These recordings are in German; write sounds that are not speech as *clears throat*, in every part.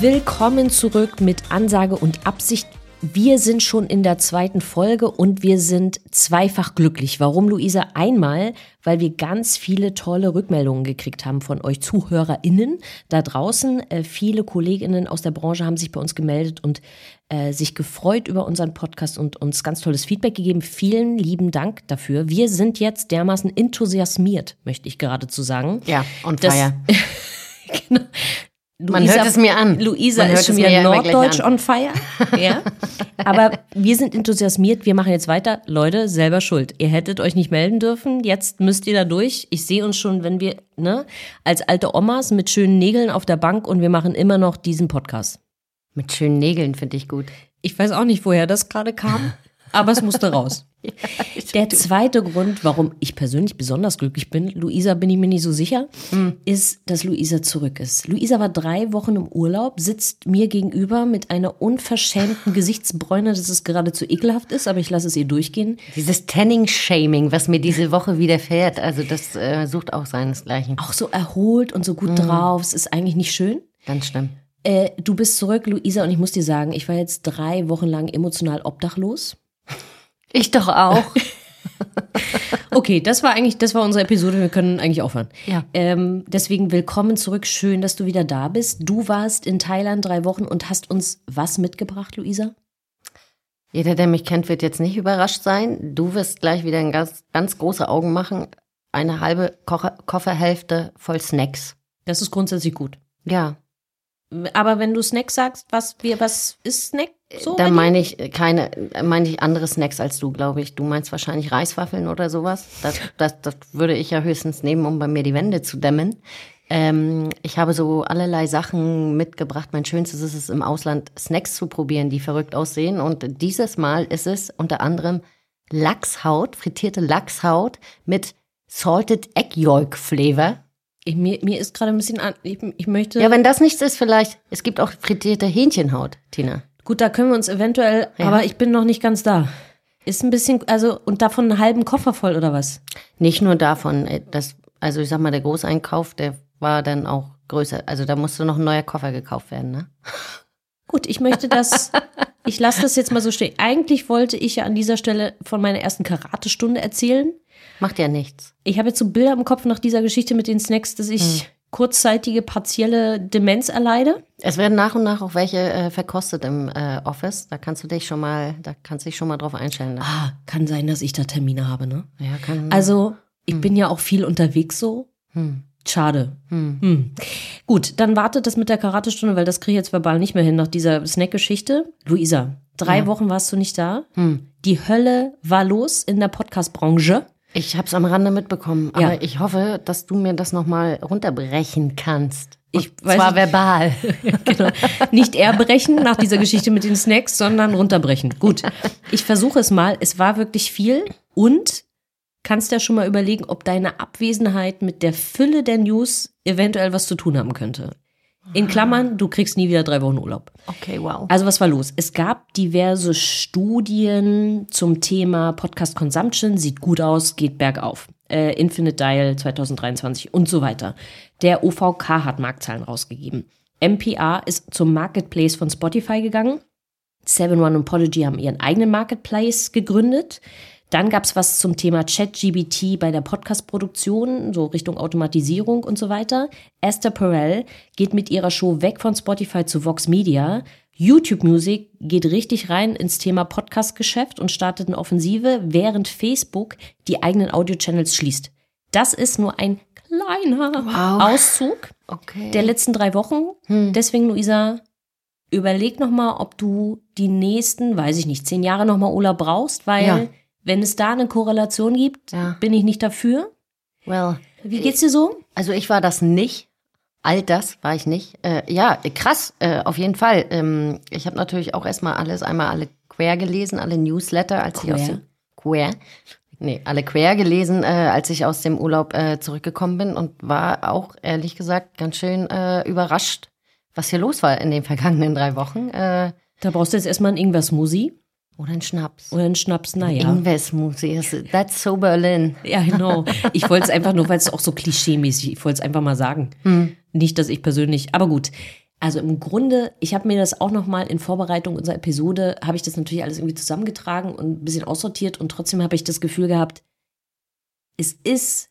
Willkommen zurück mit Ansage und Absicht. Wir sind schon in der zweiten Folge und wir sind zweifach glücklich. Warum, Luisa? Einmal, weil wir ganz viele tolle Rückmeldungen gekriegt haben von euch ZuhörerInnen da draußen. Äh, viele KollegInnen aus der Branche haben sich bei uns gemeldet und äh, sich gefreut über unseren Podcast und uns ganz tolles Feedback gegeben. Vielen lieben Dank dafür. Wir sind jetzt dermaßen enthusiasmiert, möchte ich geradezu sagen. Ja, und fire. *laughs* genau. Man hört es mir an. Luisa ist schon wieder norddeutsch on fire. *laughs* Ja. Aber wir sind enthusiasmiert. Wir machen jetzt weiter. Leute, selber schuld. Ihr hättet euch nicht melden dürfen. Jetzt müsst ihr da durch. Ich sehe uns schon, wenn wir, ne, als alte Omas mit schönen Nägeln auf der Bank und wir machen immer noch diesen Podcast. Mit schönen Nägeln finde ich gut. Ich weiß auch nicht, woher das gerade kam, aber es musste raus. *laughs* Der zweite Grund, warum ich persönlich besonders glücklich bin, Luisa bin ich mir nicht so sicher, ist, dass Luisa zurück ist. Luisa war drei Wochen im Urlaub, sitzt mir gegenüber mit einer unverschämten *laughs* Gesichtsbräune, dass es geradezu ekelhaft ist, aber ich lasse es ihr durchgehen. Dieses Tanning-Shaming, was mir diese Woche widerfährt, also das äh, sucht auch seinesgleichen. Auch so erholt und so gut drauf. Es ist eigentlich nicht schön. Ganz schlimm. Äh, du bist zurück, Luisa, und ich muss dir sagen, ich war jetzt drei Wochen lang emotional obdachlos. Ich doch auch. *laughs* Okay, das war eigentlich, das war unsere Episode. Wir können eigentlich aufhören. Ja. Ähm, deswegen willkommen zurück. Schön, dass du wieder da bist. Du warst in Thailand drei Wochen und hast uns was mitgebracht, Luisa? Jeder, der mich kennt, wird jetzt nicht überrascht sein. Du wirst gleich wieder ein ganz, ganz große Augen machen. Eine halbe Kocher Kofferhälfte voll Snacks. Das ist grundsätzlich gut. Ja, Aber wenn du Snack sagst, was wir, was ist Snack? So da meine ich keine, meine ich andere Snacks als du, glaube ich. Du meinst wahrscheinlich Reiswaffeln oder sowas. Das, das, das würde ich ja höchstens nehmen, um bei mir die Wände zu dämmen. Ähm, ich habe so allerlei Sachen mitgebracht. Mein Schönstes ist es, im Ausland Snacks zu probieren, die verrückt aussehen. Und dieses Mal ist es unter anderem Lachshaut, frittierte Lachshaut mit Salted Egg Yolk Flavor. Ich, mir, mir ist gerade ein bisschen an. Ich, ich möchte. Ja, wenn das nichts ist, vielleicht, es gibt auch frittierte Hähnchenhaut, Tina. gut, da können wir uns eventuell, Ja. aber ich bin noch nicht ganz da. Ist ein bisschen, also, und davon einen halben Koffer voll oder was? Nicht nur davon, äh, das, also ich sag mal, der Großeinkauf, der war dann auch größer. Also da musste noch ein neuer Koffer gekauft werden, ne? Gut, ich möchte das, *laughs* ich lasse das jetzt mal so stehen. Eigentlich wollte ich ja an dieser Stelle von meiner ersten Karatestunde erzählen. Macht ja nichts. Ich habe jetzt so Bilder im Kopf nach dieser Geschichte mit den Snacks, dass ich kurzzeitige partielle Demenz erleide. Es werden nach und nach auch welche äh, verkostet im äh, Office. Da kannst du dich schon mal, da kannst du dich schon mal drauf einstellen. Ne? Ah, kann sein, dass ich da Termine habe, ne? Ja, kann. Also, ich bin ja auch viel unterwegs so. Hm. Schade. Hm. Gut, dann wartet das mit der Karatestunde, weil das kriege ich jetzt verbal nicht mehr hin nach dieser Snack-Geschichte. Luisa, drei Wochen warst du nicht da. Hm. Die Hölle war los in der Podcast-Branche. Ich habe es am Rande mitbekommen, aber Ja. ich hoffe, dass du mir das nochmal runterbrechen kannst. Ich Und weiß zwar nicht. verbal. *laughs* genau. Nicht erbrechen nach dieser Geschichte mit den Snacks, sondern runterbrechen. Gut, ich versuche es mal. Es war wirklich viel und kannst ja schon mal überlegen, ob deine Abwesenheit mit der Fülle der News eventuell was zu tun haben könnte. In Klammern, du kriegst nie wieder drei Wochen Urlaub. Okay, wow. Also was war los? Es gab diverse Studien zum Thema Podcast Consumption, sieht gut aus, geht bergauf. Äh, Infinite Dial 2023 und so weiter. Der OVK hat Marktzahlen rausgegeben. MPR ist zum Marketplace von Spotify gegangen. Seven One und Podigy haben ihren eigenen Marketplace gegründet. Dann gab es was zum Thema ChatGBT bei der Podcast-Produktion, so Richtung Automatisierung und so weiter. Esther Perel geht mit ihrer Show weg von Spotify zu Vox Media. YouTube Music geht richtig rein ins Thema Podcast-Geschäft und startet eine Offensive, während Facebook die eigenen Audio-Channels schließt. Das ist nur ein kleiner Wow. Auszug Okay. der letzten drei Wochen. Hm. Deswegen, Luisa, überleg noch mal, ob du die nächsten, weiß ich nicht, zehn Jahre noch mal Urlaub brauchst, weil Ja. Wenn es da eine Korrelation gibt, Ja. bin ich nicht dafür. well, Wie geht's dir so? Also ich war das nicht. All das war ich nicht. Äh, ja, krass, äh, auf jeden Fall. Ähm, ich habe natürlich auch erstmal alles, einmal alle quer gelesen, alle Newsletter, als ich aus Quer? dem quer. Nee, alle quer gelesen, äh, als ich aus dem Urlaub äh, zurückgekommen bin und war auch ehrlich gesagt ganz schön äh, überrascht, was hier los war in den vergangenen drei Wochen. Äh, Da brauchst du jetzt erstmal einen Ingwer-Smoothie oder ein Schnaps. oder einen Schnaps, naja. Ingwer-Smoothie, that's so Berlin. Ja, genau. Ich wollte es einfach nur, weil es auch so klischee-mäßig, ich wollte es einfach mal sagen. Nicht, dass ich persönlich, aber gut. Also im Grunde, ich habe mir das auch noch mal in Vorbereitung unserer Episode, habe ich das natürlich alles irgendwie zusammengetragen und ein bisschen aussortiert und trotzdem habe ich das Gefühl gehabt, es ist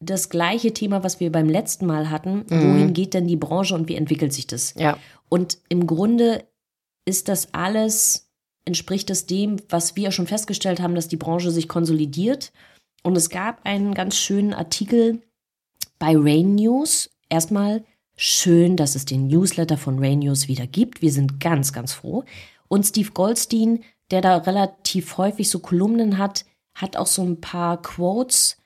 das gleiche Thema, was wir beim letzten Mal hatten. Wohin geht denn die Branche und wie entwickelt sich das? Ja. Und im Grunde ist das alles, entspricht es dem, was wir schon festgestellt haben, dass die Branche sich konsolidiert. Und es gab einen ganz schönen Artikel bei Rain News. Erstmal schön, dass es den Newsletter von Rain News wieder gibt. Wir sind ganz, ganz froh. Und Steve Goldstein, der da relativ häufig so Kolumnen hat, hat auch so ein paar Quotes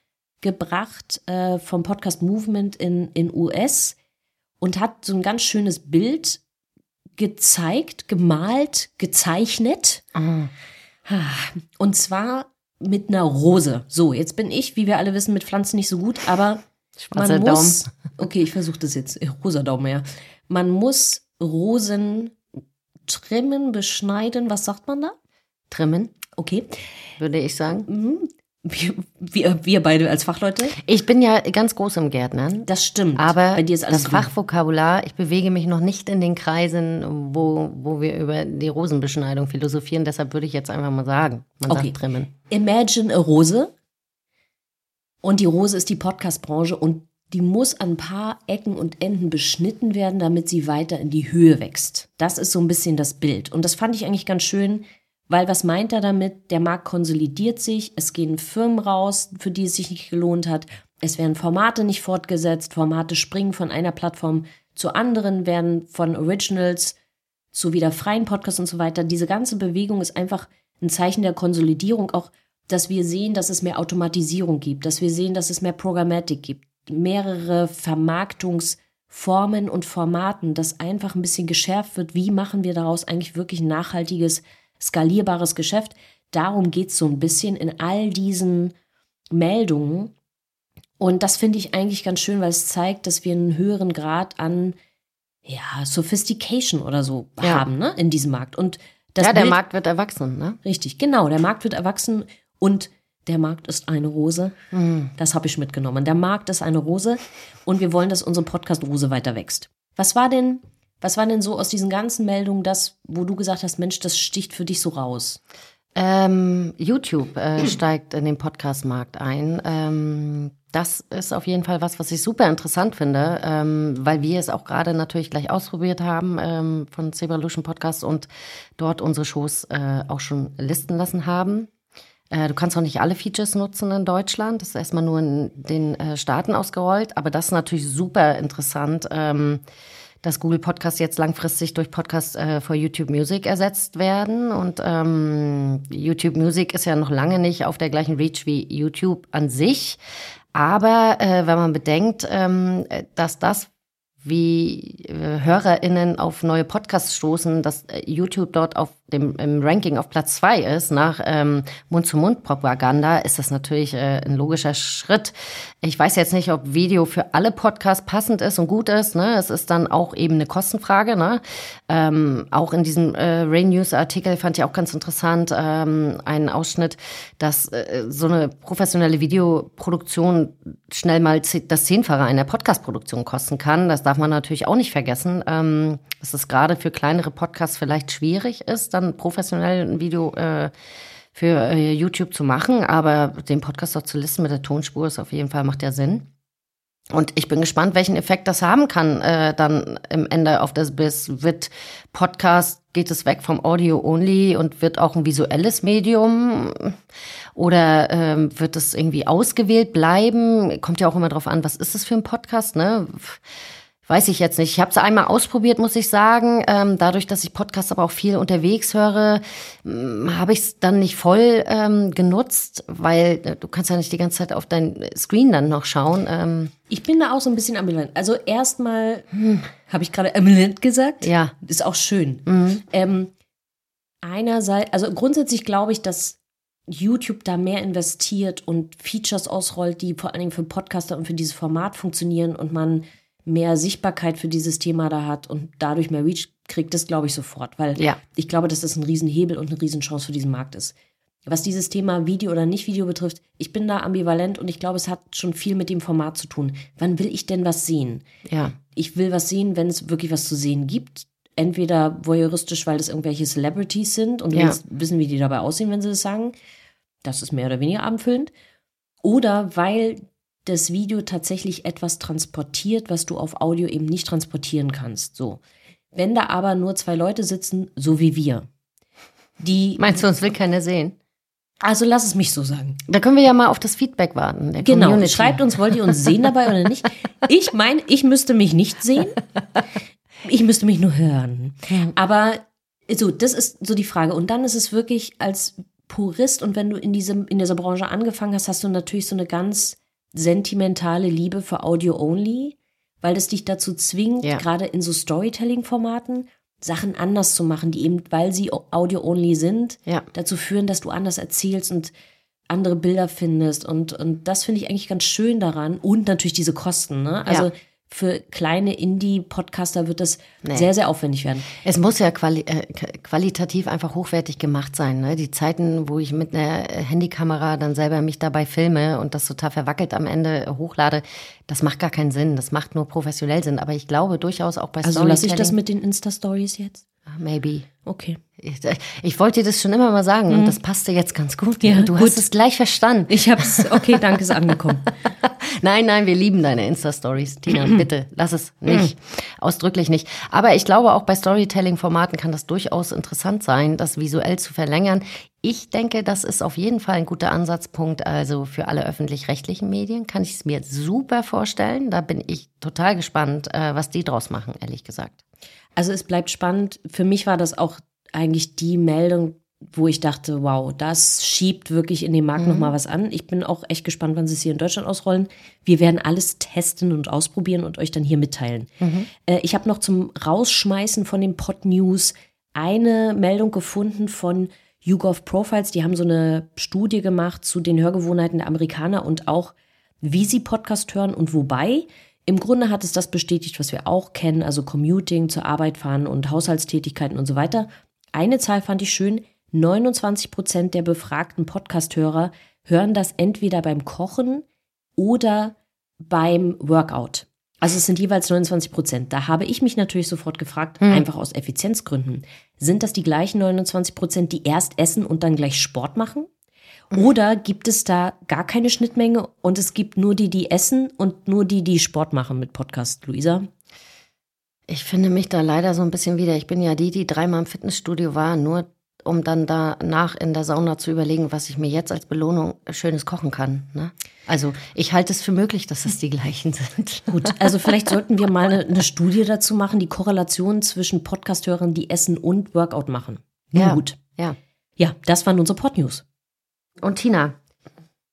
gebracht äh, vom Podcast Movement in, in US und hat so ein ganz schönes Bild gezeigt, gemalt, gezeichnet. Ah. Und zwar mit einer Rose. So, jetzt bin ich, wie wir alle wissen, mit Pflanzen nicht so gut, aber Schwarzer man muss. Okay, ich versuche das jetzt. Rosa Daumen, ja. Man muss Rosen trimmen, beschneiden. Was sagt man da? Trimmen, Okay. würde ich sagen. Wir, wir, wir beide als Fachleute. Ich bin ja ganz groß im Gärtnern. Das stimmt. Aber bei dir ist alles das grün. Fachvokabular, ich bewege mich noch nicht in den Kreisen, wo, wo wir über die Rosenbeschneidung philosophieren. Deshalb würde ich jetzt einfach mal sagen, man Okay. sagt trimmen. Imagine a Rose. Und die Rose ist die Podcast-Branche und die muss an ein paar Ecken und Enden beschnitten werden, damit sie weiter in die Höhe wächst. Das ist so ein bisschen das Bild. Und das fand ich eigentlich ganz schön, weil was meint er damit? Der Markt konsolidiert sich, es gehen Firmen raus, für die es sich nicht gelohnt hat, es werden Formate nicht fortgesetzt, Formate springen von einer Plattform zur anderen, werden von Originals zu wieder freien Podcasts und so weiter. Diese ganze Bewegung ist einfach ein Zeichen der Konsolidierung, auch dass wir sehen, dass es mehr Automatisierung gibt, dass wir sehen, dass es mehr Programmatik gibt, mehrere Vermarktungsformen und Formaten, dass einfach ein bisschen geschärft wird, wie machen wir daraus eigentlich wirklich ein nachhaltiges, skalierbares Geschäft. Darum geht es so ein bisschen in all diesen Meldungen. Und das finde ich eigentlich ganz schön, weil es zeigt, dass wir einen höheren Grad an ja, Sophistication oder so Ja. haben, ne, in diesem Markt. Und das ja, der Bild- Markt wird erwachsen, ne? Richtig, genau. Der Markt wird erwachsen und der Markt ist eine Rose. Das habe ich mitgenommen. Der Markt ist eine Rose und wir wollen, dass unsere Podcast-Rose weiter wächst. Was war denn, was war denn so aus diesen ganzen Meldungen das, wo du gesagt hast, Mensch, das sticht für dich so raus? Ähm, YouTube äh, *clears throat* steigt in den Podcast-Markt ein. Ähm, das ist auf jeden Fall was, was ich super interessant finde, ähm, weil wir es auch gerade natürlich gleich ausprobiert haben ähm, von Zebralution Podcast und dort unsere Shows äh, auch schon listen lassen haben. Äh, du kannst auch nicht alle Features nutzen in Deutschland. Das ist erstmal nur in den äh, Staaten ausgerollt. Aber das ist natürlich super interessant, ähm, dass Google Podcasts jetzt langfristig durch Podcast äh, YouTube Music ersetzt werden. Und ähm, YouTube Music ist ja noch lange nicht auf der gleichen Reach wie YouTube an sich. Aber äh, wenn man bedenkt, ähm, dass das wie äh, HörerInnen auf neue Podcasts stoßen, dass äh, YouTube dort auf dem im Ranking auf Platz zwei ist nach ähm, Mund-zu-Mund-Propaganda, ist das natürlich äh, ein logischer Schritt. Ich weiß jetzt nicht, ob Video für alle Podcasts passend ist und gut ist. Ne? Es ist dann auch eben eine Kostenfrage. Ne? Ähm, auch in diesem äh, Rain News Artikel fand ich auch ganz interessant ähm, einen Ausschnitt, dass äh, so eine professionelle Videoproduktion schnell mal das Zehnfache einer Podcast-Produktion kosten kann. Das darf man natürlich auch nicht vergessen. Ähm, dass es gerade für kleinere Podcasts vielleicht schwierig ist, dann professionell ein Video äh, für äh, YouTube zu machen, aber den Podcast auch zu listen mit der Tonspur ist auf jeden Fall macht ja Sinn. Und ich bin gespannt, welchen Effekt das haben kann, äh, dann im Ende auf das Biss. Wird Podcast, geht es weg vom Audio only und wird auch ein visuelles Medium? Oder ähm, wird es irgendwie ausgewählt bleiben? Kommt ja auch immer drauf an, was ist das für ein Podcast, ne? Weiß ich jetzt nicht. Ich habe es einmal ausprobiert, muss ich sagen. Ähm, dadurch, dass ich Podcasts aber auch viel unterwegs höre, hm, habe ich es dann nicht voll ähm, genutzt, weil äh, du kannst ja nicht die ganze Zeit auf dein Screen dann noch schauen. Ähm, Ich bin da auch so ein bisschen ambivalent. Also erstmal hm, habe ich gerade ambivalent gesagt. Ja. Ist auch schön. Ähm, einerseits, also grundsätzlich glaube ich, dass YouTube da mehr investiert und Features ausrollt, die vor allen Dingen für Podcaster und für dieses Format funktionieren und man mehr Sichtbarkeit für dieses Thema da hat und dadurch mehr Reach kriegt, das glaube ich sofort, weil Ja. ich glaube, dass das ein Riesenhebel und eine Riesenchance für diesen Markt ist. Was dieses Thema Video oder nicht Video betrifft, ich bin da ambivalent und ich glaube, es hat schon viel mit dem Format zu tun. Wann will ich denn was sehen? ja. ich will was sehen, wenn es wirklich was zu sehen gibt. Entweder voyeuristisch, weil das irgendwelche Celebrities sind und Ja. wissen, wie die dabei aussehen, wenn sie das sagen. Das ist mehr oder weniger abendfüllend. Oder weil das Video tatsächlich etwas transportiert, was du auf Audio eben nicht transportieren kannst. So. Wenn da aber nur zwei Leute sitzen, so wie wir, die, Meinst du, uns will keiner sehen? also lass es mich so sagen. Da können wir ja mal auf das Feedback warten. Genau, Community. schreibt uns, wollt ihr uns sehen dabei oder nicht? *laughs* Ich meine, ich müsste mich nicht sehen. Ich müsste mich nur hören. Aber so, das ist so die Frage. Und dann ist es wirklich als Purist und wenn du in diesem, in dieser Branche angefangen hast, hast du natürlich so eine ganz sentimentale Liebe für Audio Only, weil das dich dazu zwingt, Ja. gerade in so Storytelling-Formaten, Sachen anders zu machen, die eben, weil sie Audio Only sind, Ja. dazu führen, dass du anders erzählst und andere Bilder findest. Und, und das finde ich eigentlich ganz schön daran. Und natürlich diese Kosten. Ne? Also Ja. Für kleine Indie-Podcaster wird das Nee. sehr, sehr aufwendig werden. Es muss ja quali äh, qualitativ einfach hochwertig gemacht sein. Ne? Die Zeiten, wo ich mit einer Handykamera dann selber mich dabei filme und das total verwackelt am Ende hochlade, das macht gar keinen Sinn. Das macht nur professionell Sinn. Aber ich glaube durchaus auch bei Also lasse ich das Storytelling- mit den Insta-Stories jetzt? Maybe. Okay. Ich, äh, ich wollte dir das schon immer mal sagen und das passte jetzt ganz gut. Mhm. Ja, du gut. hast es gleich verstanden. Ich hab's, okay, danke, ist angekommen. *laughs* Nein, nein, wir lieben deine Insta-Stories. Tina, bitte, lass es nicht. Ausdrücklich nicht. Aber ich glaube, auch bei Storytelling-Formaten kann das durchaus interessant sein, das visuell zu verlängern. Ich denke, das ist auf jeden Fall ein guter Ansatzpunkt. Also für alle öffentlich-rechtlichen Medien kann ich es mir super vorstellen. Da bin ich total gespannt, äh, was die draus machen, ehrlich gesagt. Also es bleibt spannend. Für mich war das auch eigentlich die Meldung, wo ich dachte, wow, das schiebt wirklich in dem Markt noch mal was an. Ich bin auch echt gespannt, wann sie es hier in Deutschland ausrollen. Wir werden alles testen und ausprobieren und euch dann hier mitteilen. Äh, ich habe noch zum Rausschmeißen von den Pod News eine Meldung gefunden von YouGov Profiles. Die haben so eine Studie gemacht zu den Hörgewohnheiten der Amerikaner und auch, wie sie Podcast hören und wobei. Im Grunde hat es das bestätigt, was wir auch kennen, also Commuting, zur Arbeit fahren und Haushaltstätigkeiten und so weiter. Eine Zahl fand ich schön. 29 Prozent der befragten Podcast-Hörer hören das entweder beim Kochen oder beim Workout. Also es sind jeweils 29 Prozent. Da habe ich mich natürlich sofort gefragt, einfach aus Effizienzgründen. Sind das die gleichen 29 Prozent, die erst essen und dann gleich Sport machen? Oder gibt es da gar keine Schnittmenge und es gibt nur die, die essen und nur die, die Sport machen mit Podcast, Luisa? Ich finde mich da leider so ein bisschen wieder. Ich bin ja die, die dreimal im Fitnessstudio war, nur um dann danach in der Sauna zu überlegen, was ich mir jetzt als Belohnung Schönes kochen kann. Ne? Also ich halte es für möglich, dass es die gleichen sind. *laughs* Gut, also vielleicht sollten wir mal eine, eine Studie dazu machen, die Korrelation zwischen Podcast-Hörern, die essen und Workout machen. Nun Ja. gut. Ja. Ja, das waren unsere Pod-News. Und Tina,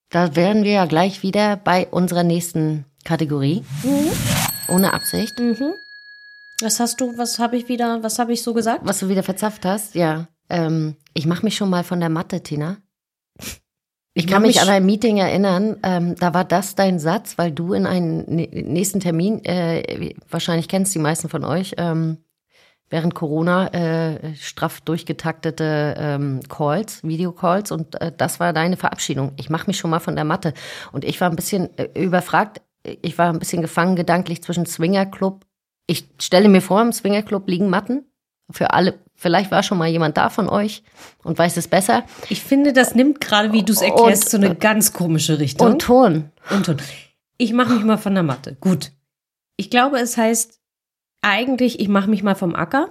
da wären wir ja gleich wieder bei unserer nächsten Kategorie. Ohne Absicht. Was hast du, was habe ich wieder, was habe ich so gesagt? Was du wieder verzapft hast, ja. Ähm, ich mache mich schon mal von der Matte, Tina. Ich kann mich mich- an ein Meeting erinnern, ähm, da war das dein Satz, weil du in einen nä- nächsten Termin, äh, wahrscheinlich kennst die meisten von euch, ähm, während Corona äh, straff durchgetaktete ähm, Calls, Videocalls und äh, das war deine Verabschiedung. Ich mache mich schon mal von der Matte und ich war ein bisschen äh, überfragt, ich war ein bisschen gefangen gedanklich zwischen Swingerclub. Ich stelle mir vor, im Swingerclub liegen Matten für alle. Vielleicht war schon mal jemand da von euch und weiß es besser. Ich finde, das nimmt gerade, wie du es erklärst, Und- so eine ganz komische Richtung. Und Ton. und, und. ich mache mich mal von der Matte. Gut. Ich glaube, es heißt eigentlich, ich mache mich mal vom Acker.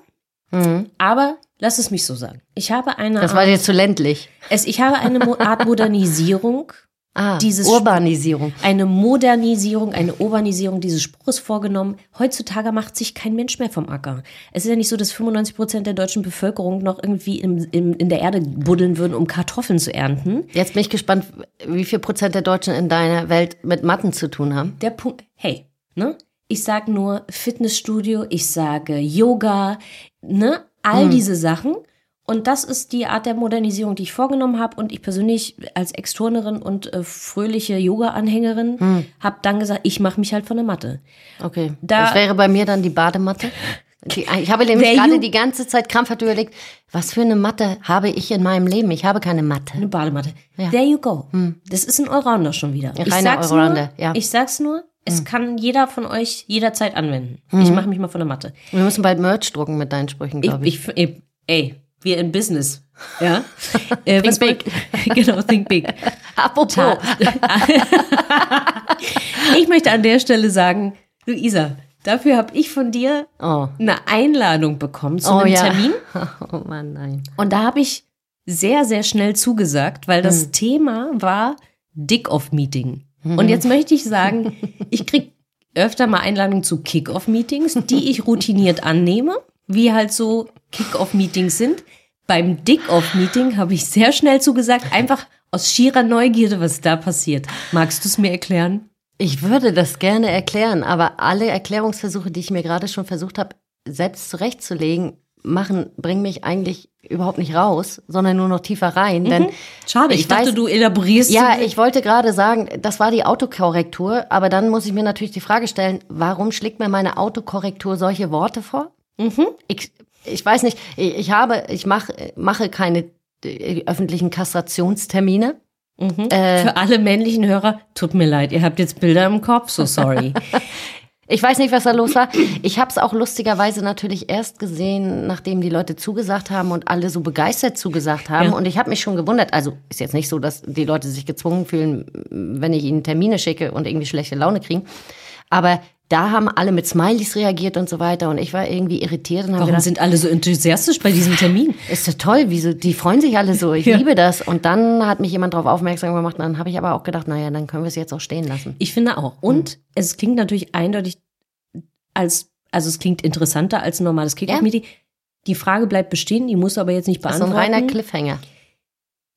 Mhm. Aber lass es mich so sagen. Ich habe eine Das Art, war dir zu ländlich. es, ich habe eine Art Modernisierung, Ah, Dieses Urbanisierung. eine Modernisierung, eine Urbanisierung dieses Spruches vorgenommen. Heutzutage macht sich kein Mensch mehr vom Acker. Es ist ja nicht so, dass 95 Prozent der deutschen Bevölkerung noch irgendwie im, im, in der Erde buddeln würden, um Kartoffeln zu ernten. Jetzt bin ich gespannt, wie viel Prozent der Deutschen in deiner Welt mit Matten zu tun haben. Der Punkt, hey, ne? Ich sage nur Fitnessstudio, ich sage Yoga, ne? All diese Sachen. Und das ist die Art der Modernisierung, die ich vorgenommen habe. Und ich persönlich als Ex-Turnerin und äh, fröhliche Yoga-Anhängerin habe dann gesagt, ich mache mich halt von der Matte. Okay. Da- das wäre bei mir dann die Badematte. Die, *laughs* ich habe nämlich gerade die ganze Zeit krampfhaft überlegt, was für eine Matte habe ich in meinem Leben? Ich habe keine Matte. Eine Badematte. Ja. There you go. Das ist ein Allrounder schon wieder. Ich sag's Allrounder, nur, ja. Ich sag's nur, es kann jeder von euch jederzeit anwenden. Ich mache mich mal von der Matte. Wir müssen bald Merch drucken mit deinen Sprüchen, Ich, glaube ich. ich, ey, ey, wir in Business. Ja. *laughs* äh, Think wollt- *laughs* genau, think big. *laughs* Apropos. Ta- ich möchte an der Stelle sagen, Luisa, dafür habe ich von dir Oh. eine Einladung bekommen zu Oh einem ja. Termin. Oh Mann, nein. Und da habe ich sehr, sehr schnell zugesagt, weil Hm. das Thema war Dick-Off-Meeting. Und jetzt möchte ich sagen, ich krieg öfter mal Einladungen zu Kick-Off-Meetings, die ich routiniert annehme, wie halt so Kick-Off-Meetings sind. Beim Dick-Off-Meeting habe ich sehr schnell zugesagt, einfach aus schierer Neugierde, was da passiert. Magst du es mir erklären? Ich würde das gerne erklären, aber alle Erklärungsversuche, die ich mir gerade schon versucht habe, selbst zurechtzulegen, machen, bringen mich eigentlich überhaupt nicht raus, sondern nur noch tiefer rein. Denn Schade, ich, Ich dachte, weiß- du elaborierst. Ja, ich wollte gerade sagen, das war die Autokorrektur, aber dann muss ich mir natürlich die Frage stellen, warum schlägt mir meine Autokorrektur solche Worte vor? Ich, ich weiß nicht, ich, habe, ich mach, mache keine äh, öffentlichen Kastrationstermine. Äh, Für alle männlichen Hörer, tut mir leid, ihr habt jetzt Bilder im Kopf, so sorry. *laughs* Ich weiß nicht, was da los war. Ich habe es auch lustigerweise natürlich erst gesehen, nachdem die Leute zugesagt haben und alle so begeistert zugesagt haben. Ja. Und ich habe mich schon gewundert. Also ist jetzt nicht so, dass die Leute sich gezwungen fühlen, wenn ich ihnen Termine schicke und irgendwie schlechte Laune kriegen. Aber da haben alle mit Smileys reagiert und so weiter. Und ich war irgendwie irritiert und Warum gedacht, sind alle so enthusiastisch bei diesem Termin? ist das toll, wieso, die freuen sich alle so, ich Ja. liebe das. Und dann hat mich jemand darauf aufmerksam gemacht. Und dann habe ich aber auch gedacht, naja, dann können wir es jetzt auch stehen lassen. Ich finde auch. Und es klingt natürlich eindeutig als, also es klingt interessanter als ein normales Kick-Off-Meeting. Die Frage bleibt bestehen, die musst du aber jetzt nicht Das ist so ein beantworten. reiner Cliffhanger.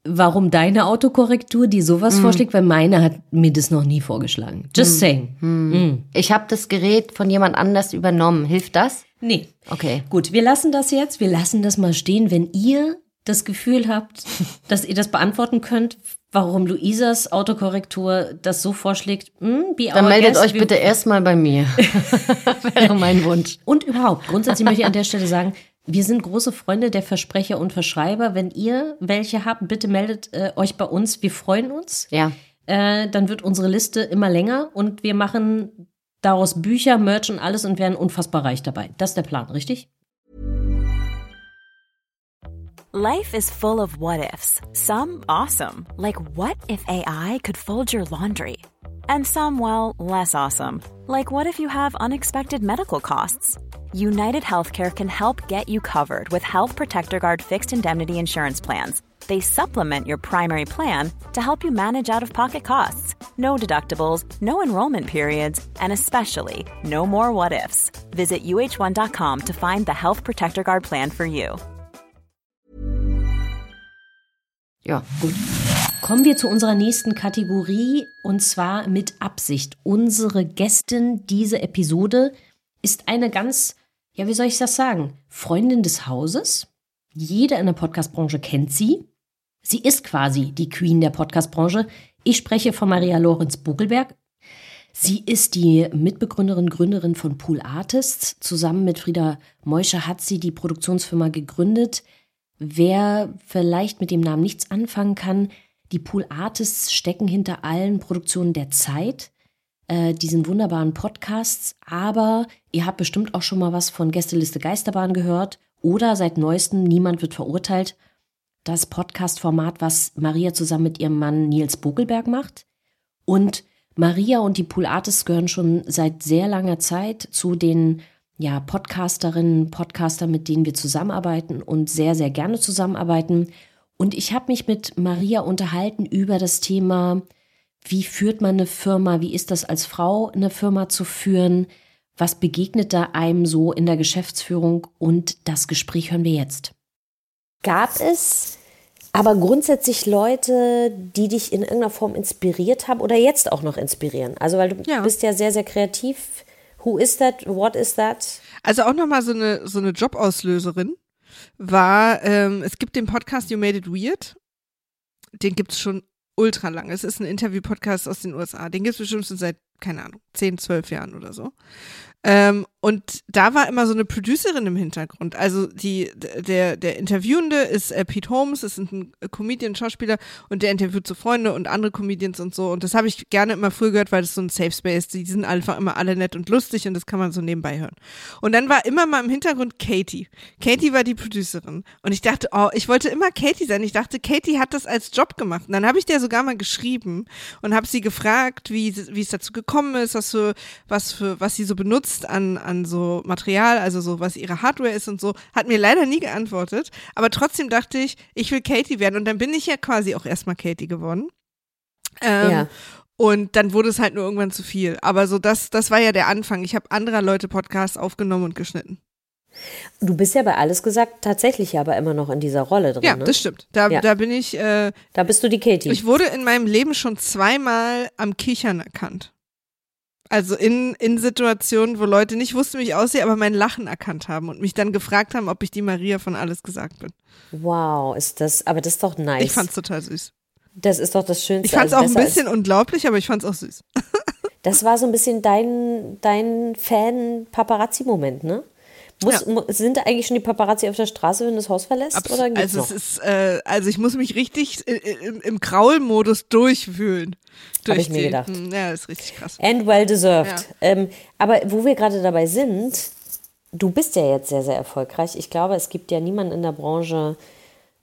Warum deine Autokorrektur, die sowas vorschlägt, weil meine hat mir das noch nie vorgeschlagen. Just saying. Mm. Ich habe das Gerät von jemand anders übernommen. Hilft das? Nee. Okay. Gut, wir lassen das jetzt. Wir lassen das mal stehen, wenn ihr das Gefühl habt, *laughs* dass ihr das beantworten könnt, warum Luisas Autokorrektur das so vorschlägt. Hm, Dann meldet guest. euch bitte erstmal bei mir. *laughs* *laughs* Wäre mein Wunsch. Und überhaupt, grundsätzlich möchte ich an der Stelle sagen, wir sind große Freunde der Versprecher und Verschreiber. Wenn ihr welche habt, bitte meldet äh, euch bei uns. Wir freuen uns. Ja. Äh, dann wird unsere Liste immer länger und wir machen daraus Bücher, Merch und alles und werden unfassbar reich dabei. Das ist der Plan, richtig? Life is full of what ifs. Some awesome, like what if AI could fold your laundry? And some, well, less awesome, like what if you have unexpected medical costs? United Healthcare can help get you covered with Health Protector Guard fixed indemnity insurance plans. They supplement your primary plan to help you manage out of pocket costs. No deductibles, no enrollment periods, and especially no more what ifs. Visit uh1.com to find the Health Protector Guard plan for you. Ja. Gut. Kommen wir zu unserer nächsten Kategorie und zwar mit Absicht. Unsere Gästin diese Episode ist eine ganz, ja, wie soll ich das sagen? Freundin des Hauses. Jeder in der Podcast-Branche kennt sie. Sie ist quasi die Queen der Podcast-Branche. Ich spreche von Maria Lorenz Buckelberg. Sie ist die Mitbegründerin, Gründerin von Pool Artists. Zusammen mit Frieda Meuscher hat sie die Produktionsfirma gegründet. Wer vielleicht mit dem Namen nichts anfangen kann, die Pool Artists stecken hinter allen Produktionen der Zeit, äh, diesen wunderbaren Podcasts. Aber ihr habt bestimmt auch schon mal was von Gästeliste Geisterbahn gehört oder seit neuestem Niemand wird verurteilt. Das Podcast-Format, was Maria zusammen mit ihrem Mann Nils Bogelberg macht. Und Maria und die Pool Artists gehören schon seit sehr langer Zeit zu den ja, Podcasterinnen, Podcaster, mit denen wir zusammenarbeiten und sehr, sehr gerne zusammenarbeiten. Und ich habe mich mit Maria unterhalten über das Thema, wie führt man eine Firma, wie ist das als Frau, eine Firma zu führen, was begegnet da einem so in der Geschäftsführung und das Gespräch hören wir jetzt. Gab es aber grundsätzlich Leute, die dich in irgendeiner Form inspiriert haben oder jetzt auch noch inspirieren? Also, weil du ja. bist ja sehr, sehr kreativ. Who is that? What is that? Also auch nochmal so eine, so eine Jobauslöserin war, ähm, es gibt den Podcast You Made It Weird. Den gibt es schon ultra lange. Es ist ein Interview-Podcast aus den USA. Den gibt es bestimmt schon seit, keine Ahnung, 10, 12 Jahren oder so. Ähm, und da war immer so eine Producerin im Hintergrund. Also die, der, der Interviewende ist äh, Pete Holmes, ist ein Comedian, Schauspieler und der interviewt so Freunde und andere Comedians und so. Und das habe ich gerne immer früh gehört, weil das so ein Safe Space ist. Die sind einfach immer alle nett und lustig und das kann man so nebenbei hören. Und dann war immer mal im Hintergrund Katie. Katie war die Producerin. Und ich dachte, oh, ich wollte immer Katie sein. Ich dachte, Katie hat das als Job gemacht. Und dann habe ich der sogar mal geschrieben und habe sie gefragt, wie, wie es dazu gekommen ist, was für, was für, was sie so benutzt benutzt an, an so Material, also so, was ihre Hardware ist und so, hat mir leider nie geantwortet. Aber trotzdem dachte ich, ich will Katie werden. Und dann bin ich ja quasi auch erstmal Katie geworden. Ähm, ja. Und dann wurde es halt nur irgendwann zu viel. Aber so, das, das war ja der Anfang. Ich habe anderer Leute Podcasts aufgenommen und geschnitten. Du bist ja bei alles gesagt tatsächlich aber immer noch in dieser Rolle drin. Ja, ne? das stimmt. Da, ja. da bin ich. Äh, da bist du die Katie. Ich wurde in meinem Leben schon zweimal am Kichern erkannt. Also in, in Situationen, wo Leute nicht wussten, wie ich aussehe, aber mein Lachen erkannt haben und mich dann gefragt haben, ob ich die Maria von alles gesagt bin. Wow, ist das, aber das ist doch nice. Ich fand's total süß. Das ist doch das Schönste. Ich fand's also auch ein bisschen unglaublich, aber ich fand's auch süß. das war so ein bisschen dein, dein Fan-Paparazzi-Moment, ne? Muss, ja. Sind da eigentlich schon die Paparazzi auf der Straße, wenn du das Haus verlässt? Abs oder geht's also noch? es ist, äh, also ich muss mich richtig im, im Graulmodus durchwühlen. Habe ich mir gedacht. Hm, ja, ist richtig krass. And well deserved. Ja. Ähm, aber wo wir gerade dabei sind, du bist ja jetzt sehr, sehr erfolgreich. Ich glaube, es gibt ja niemanden in der Branche,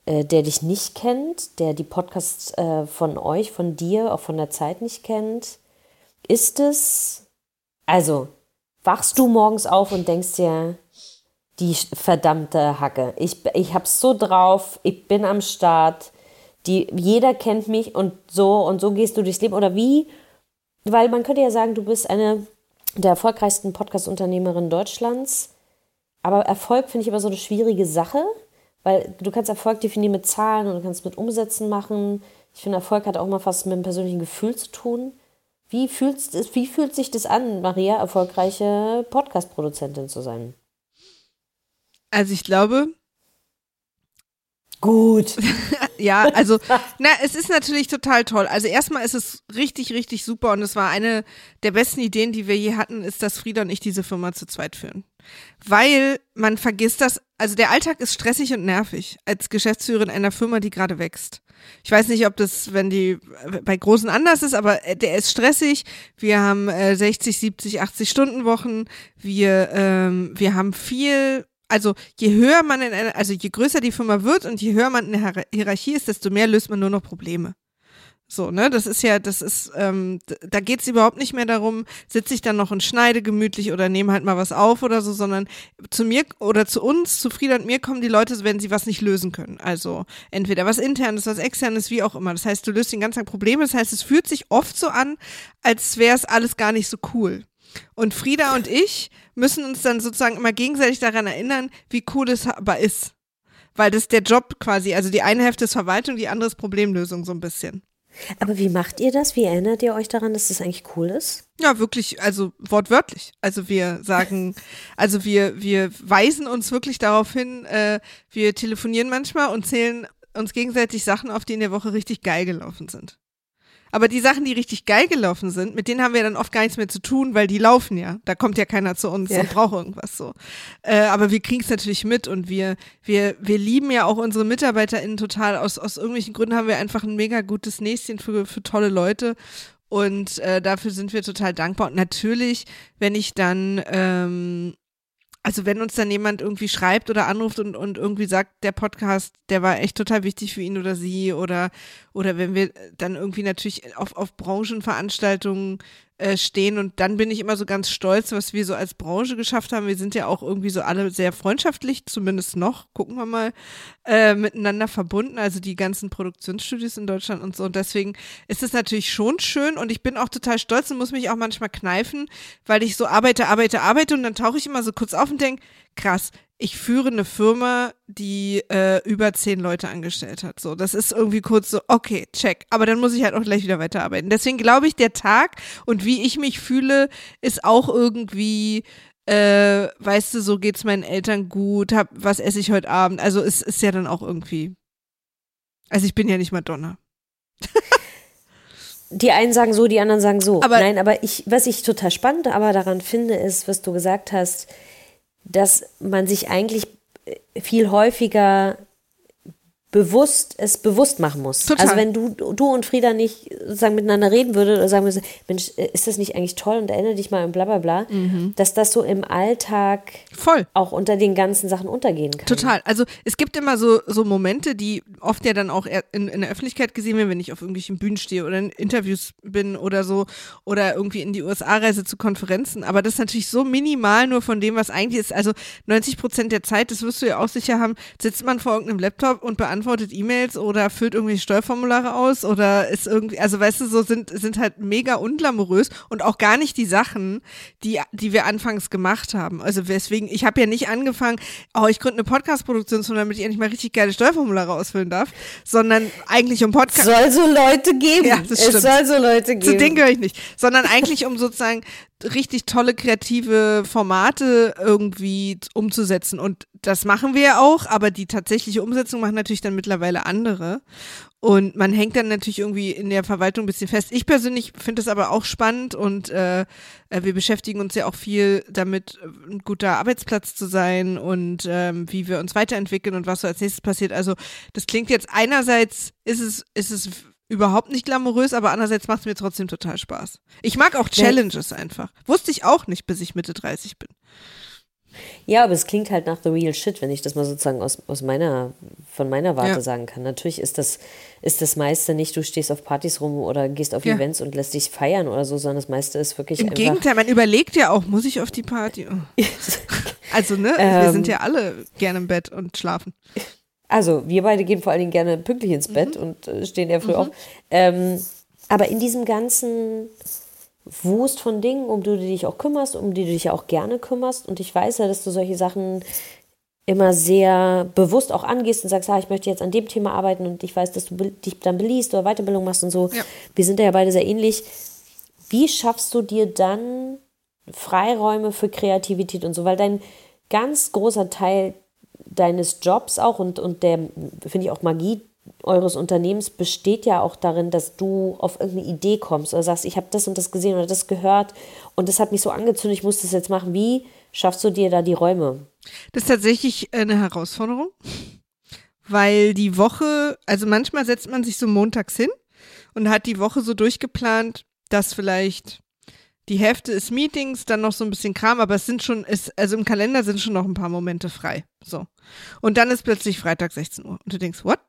äh, der dich nicht kennt, der die Podcasts äh, von euch, von dir, auch von der Zeit nicht kennt. Ist es, also, wachst du morgens auf und denkst dir, die verdammte Hacke. Ich, ich hab's so drauf, ich bin am Start. Die, jeder kennt mich und so und so gehst du durchs Leben. Oder wie? Weil man könnte ja sagen, du bist eine der erfolgreichsten Podcast-Unternehmerinnen Deutschlands. Aber Erfolg finde ich immer so eine schwierige Sache, weil du kannst Erfolg definieren mit Zahlen und du kannst mit Umsätzen machen. Ich finde, Erfolg hat auch mal fast mit dem persönlichen Gefühl zu tun. Wie, fühlst, wie fühlt sich das an, Maria, erfolgreiche Podcast-Produzentin zu sein? Also ich glaube. Gut. *laughs* ja, also, *laughs* na, es ist natürlich total toll. Also erstmal ist es richtig, richtig super und es war eine der besten Ideen, die wir je hatten, ist, dass Frieda und ich diese Firma zu zweit führen. Weil man vergisst das, also der Alltag ist stressig und nervig als Geschäftsführerin einer Firma, die gerade wächst. Ich weiß nicht, ob das, wenn die bei Großen anders ist, aber der ist stressig. Wir haben äh, 60, 70, 80 Stunden Wochen. Wir, ähm, wir haben viel also je höher man in einer, also je größer die Firma wird und je höher man in der Hierarchie ist, desto mehr löst man nur noch Probleme. So, ne, das ist ja, das ist, ähm, da geht's überhaupt nicht mehr darum, sitze ich dann noch und schneide gemütlich oder nehme halt mal was auf oder so, sondern zu mir oder zu uns, zu Frieda und mir kommen die Leute, wenn sie was nicht lösen können. Also entweder was internes, was externes, wie auch immer. Das heißt, du löst den ganzen Tag Probleme. Das heißt, es fühlt sich oft so an, als wäre es alles gar nicht so cool. Und Frieda und ich müssen uns dann sozusagen immer gegenseitig daran erinnern, wie cool es aber ist. Weil das der Job quasi, also die eine Hälfte ist Verwaltung, die andere ist Problemlösung so ein bisschen. Aber wie macht ihr das? Wie erinnert ihr euch daran, dass das eigentlich cool ist? Ja, wirklich, also wortwörtlich. Also wir sagen, *laughs* also wir, wir weisen uns wirklich darauf hin, äh, wir telefonieren manchmal und zählen uns gegenseitig Sachen auf, die in der Woche richtig geil gelaufen sind. Aber die Sachen, die richtig geil gelaufen sind, mit denen haben wir dann oft gar nichts mehr zu tun, weil die laufen ja. Da kommt ja keiner zu uns ja. und braucht irgendwas so. Äh, aber wir kriegen es natürlich mit und wir, wir, wir lieben ja auch unsere MitarbeiterInnen total. Aus, aus irgendwelchen Gründen haben wir einfach ein mega gutes Näschen für, für tolle Leute. Und äh, dafür sind wir total dankbar. Und natürlich, wenn ich dann ähm, also wenn uns dann jemand irgendwie schreibt oder anruft und, und irgendwie sagt, der Podcast, der war echt total wichtig für ihn oder sie oder, oder wenn wir dann irgendwie natürlich auf, auf Branchenveranstaltungen äh, stehen und dann bin ich immer so ganz stolz, was wir so als Branche geschafft haben. Wir sind ja auch irgendwie so alle sehr freundschaftlich, zumindest noch, gucken wir mal, äh, miteinander verbunden, also die ganzen Produktionsstudios in Deutschland und so. Und deswegen ist es natürlich schon schön und ich bin auch total stolz und muss mich auch manchmal kneifen, weil ich so arbeite, arbeite, arbeite und dann tauche ich immer so kurz auf und denke, krass, ich führe eine Firma, die äh, über zehn Leute angestellt hat. So, das ist irgendwie kurz so, okay, check. Aber dann muss ich halt auch gleich wieder weiterarbeiten. Deswegen glaube ich, der Tag und wie ich mich fühle, ist auch irgendwie, äh, weißt du, so geht's meinen Eltern gut, hab, was esse ich heute Abend. Also es ist ja dann auch irgendwie. Also ich bin ja nicht Madonna. die einen sagen so, die anderen sagen so. Aber Nein, aber ich, was ich total spannend aber daran finde, ist, was du gesagt hast, dass man sich eigentlich viel häufiger bewusst es bewusst machen muss. Total. Also wenn du du und Frieda nicht sozusagen miteinander reden würdet oder sagen würdet, Mensch, äh, ist das nicht eigentlich toll und erinnere dich mal und bla bla bla, mhm. dass das so im Alltag voll auch unter den ganzen Sachen untergehen kann. Total. Also es gibt immer so so Momente, die oft ja dann auch in, in der Öffentlichkeit gesehen werden, wenn ich auf irgendwelchen Bühnen stehe oder in Interviews bin oder so oder irgendwie in die USA reise zu Konferenzen. Aber das ist natürlich so minimal nur von dem, was eigentlich ist. Also 90 Prozent der Zeit, das wirst du ja auch sicher haben, sitzt man vor irgendeinem Laptop und beantwortet beantwortet E-Mails oder füllt irgendwie Steuerformulare aus oder ist irgendwie, also weißt du, so sind, sind halt mega unglamourös und auch gar nicht die Sachen, die, die wir anfangs gemacht haben. Also weswegen, ich habe ja nicht angefangen, oh, ich gründe eine Podcast-Produktion, damit ich endlich mal richtig geile Steuerformulare ausfüllen darf, sondern eigentlich um Podcast. Soll so Leute geben. Ja, das stimmt. Es soll so Leute geben. Zu denen gehöre ich nicht. Sondern eigentlich um sozusagen richtig tolle kreative Formate irgendwie umzusetzen. Und das machen wir ja auch, aber die tatsächliche Umsetzung machen natürlich dann mittlerweile andere. Und man hängt dann natürlich irgendwie in der Verwaltung ein bisschen fest. Ich persönlich finde es aber auch spannend und äh, äh, wir beschäftigen uns ja auch viel damit, ein guter Arbeitsplatz zu sein und ähm, wie wir uns weiterentwickeln und was so als nächstes passiert. Also das klingt jetzt einerseits ist es, ist es überhaupt nicht glamourös, aber andererseits macht es mir trotzdem total Spaß. Ich mag auch Challenges ja. einfach. Wusste ich auch nicht, bis ich Mitte 30 bin. Ja, aber es klingt halt nach the real shit, wenn ich das mal sozusagen aus, aus meiner, von meiner Warte ja. sagen kann. Natürlich ist das, ist das meiste nicht, du stehst auf Partys rum oder gehst auf ja. Events und lässt dich feiern oder so, sondern das meiste ist wirklich. Im Gegenteil, man überlegt ja auch, muss ich auf die Party? Oh. *laughs* also, ne, ähm, wir sind ja alle gerne im Bett und schlafen. Also, wir beide gehen vor allen Dingen gerne pünktlich ins Bett mhm. und äh, stehen ja früh mhm. auf. Ähm, aber in diesem ganzen Wust von Dingen, um die du dich auch kümmerst, um die du dich ja auch gerne kümmerst. Und ich weiß ja, dass du solche Sachen immer sehr bewusst auch angehst und sagst, ah, ich möchte jetzt an dem Thema arbeiten und ich weiß, dass du dich dann beliest oder Weiterbildung machst und so. Ja. Wir sind ja beide sehr ähnlich. Wie schaffst du dir dann Freiräume für Kreativität und so? Weil dein ganz großer Teil deines Jobs auch und, und der, finde ich auch Magie eures Unternehmens besteht ja auch darin, dass du auf irgendeine Idee kommst oder sagst, ich habe das und das gesehen oder das gehört und das hat mich so angezündet, ich muss das jetzt machen. Wie schaffst du dir da die Räume? Das ist tatsächlich eine Herausforderung, weil die Woche, also manchmal setzt man sich so montags hin und hat die Woche so durchgeplant, dass vielleicht die Hälfte ist Meetings, dann noch so ein bisschen Kram, aber es sind schon, ist, also im Kalender sind schon noch ein paar Momente frei. So. Und dann ist plötzlich Freitag 16 Uhr. Und du denkst, what?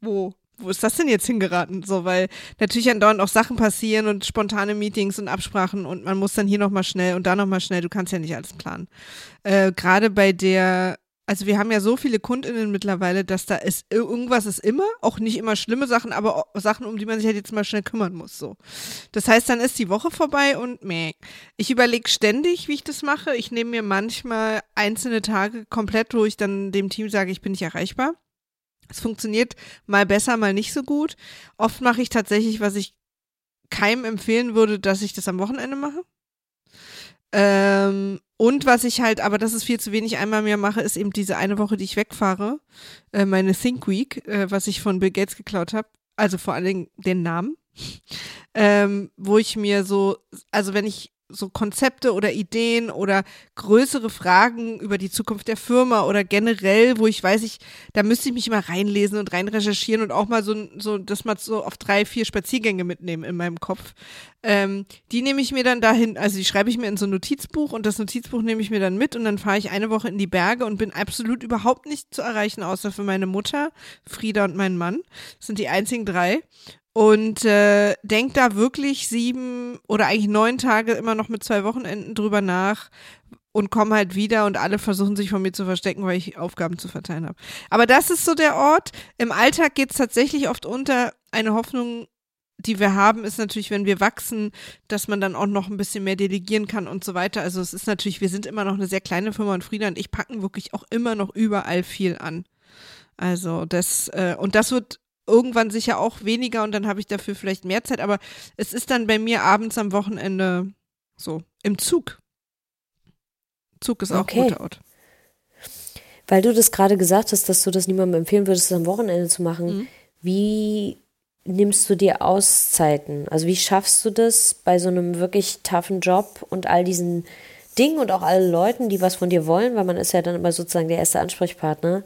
Wo? Wo ist das denn jetzt hingeraten? So, weil natürlich andauernd auch Sachen passieren und spontane Meetings und Absprachen und man muss dann hier nochmal schnell und da nochmal schnell. Du kannst ja nicht alles planen. Äh, Gerade bei der also wir haben ja so viele KundInnen mittlerweile, dass da ist, irgendwas ist immer, auch nicht immer schlimme Sachen, aber Sachen, um die man sich halt jetzt mal schnell kümmern muss, so. Das heißt, dann ist die Woche vorbei und meh. Ich überlege ständig, wie ich das mache. Ich nehme mir manchmal einzelne Tage komplett, wo ich dann dem Team sage, ich bin nicht erreichbar. Es funktioniert mal besser, mal nicht so gut. Oft mache ich tatsächlich, was ich keinem empfehlen würde, dass ich das am Wochenende mache. Ähm, und was ich halt, aber das ist viel zu wenig einmal mehr mache, ist eben diese eine Woche, die ich wegfahre, äh, meine Think Week, äh, was ich von Bill Gates geklaut habe. Also vor allen Dingen den Namen. ähm, wo ich mir so, also wenn ich so Konzepte oder Ideen oder größere Fragen über die Zukunft der Firma oder generell, wo ich weiß, ich, da müsste ich mich immer reinlesen und rein recherchieren und auch mal so, so das mal so auf drei, vier Spaziergänge mitnehmen in meinem Kopf. Ähm, die nehme ich mir dann dahin, also die schreibe ich mir in so ein Notizbuch und das Notizbuch nehme ich mir dann mit und dann fahre ich eine Woche in die Berge und bin absolut überhaupt nicht zu erreichen, außer für meine Mutter, Frieda und meinen Mann. Das sind die einzigen drei und äh, denkt da wirklich sieben oder eigentlich neun Tage immer noch mit zwei Wochenenden drüber nach und komme halt wieder und alle versuchen sich von mir zu verstecken, weil ich Aufgaben zu verteilen habe. Aber das ist so der Ort. Im Alltag geht es tatsächlich oft unter. Eine Hoffnung, die wir haben, ist natürlich, wenn wir wachsen, dass man dann auch noch ein bisschen mehr delegieren kann und so weiter. Also es ist natürlich, wir sind immer noch eine sehr kleine Firma und Frieda und ich packen wirklich auch immer noch überall viel an. Also das, äh, und das wird irgendwann sicher auch weniger und dann habe ich dafür vielleicht mehr Zeit, aber es ist dann bei mir abends am Wochenende so im Zug. Zug ist auch okay. ein guter Ort. Weil du das gerade gesagt hast, dass du das niemandem empfehlen würdest, das am Wochenende zu machen. Mhm. Wie nimmst du dir Auszeiten? Also wie schaffst du das bei so einem wirklich toughen Job und all diesen Dingen und auch allen Leuten, die was von dir wollen, weil man ist ja dann immer sozusagen der erste Ansprechpartner.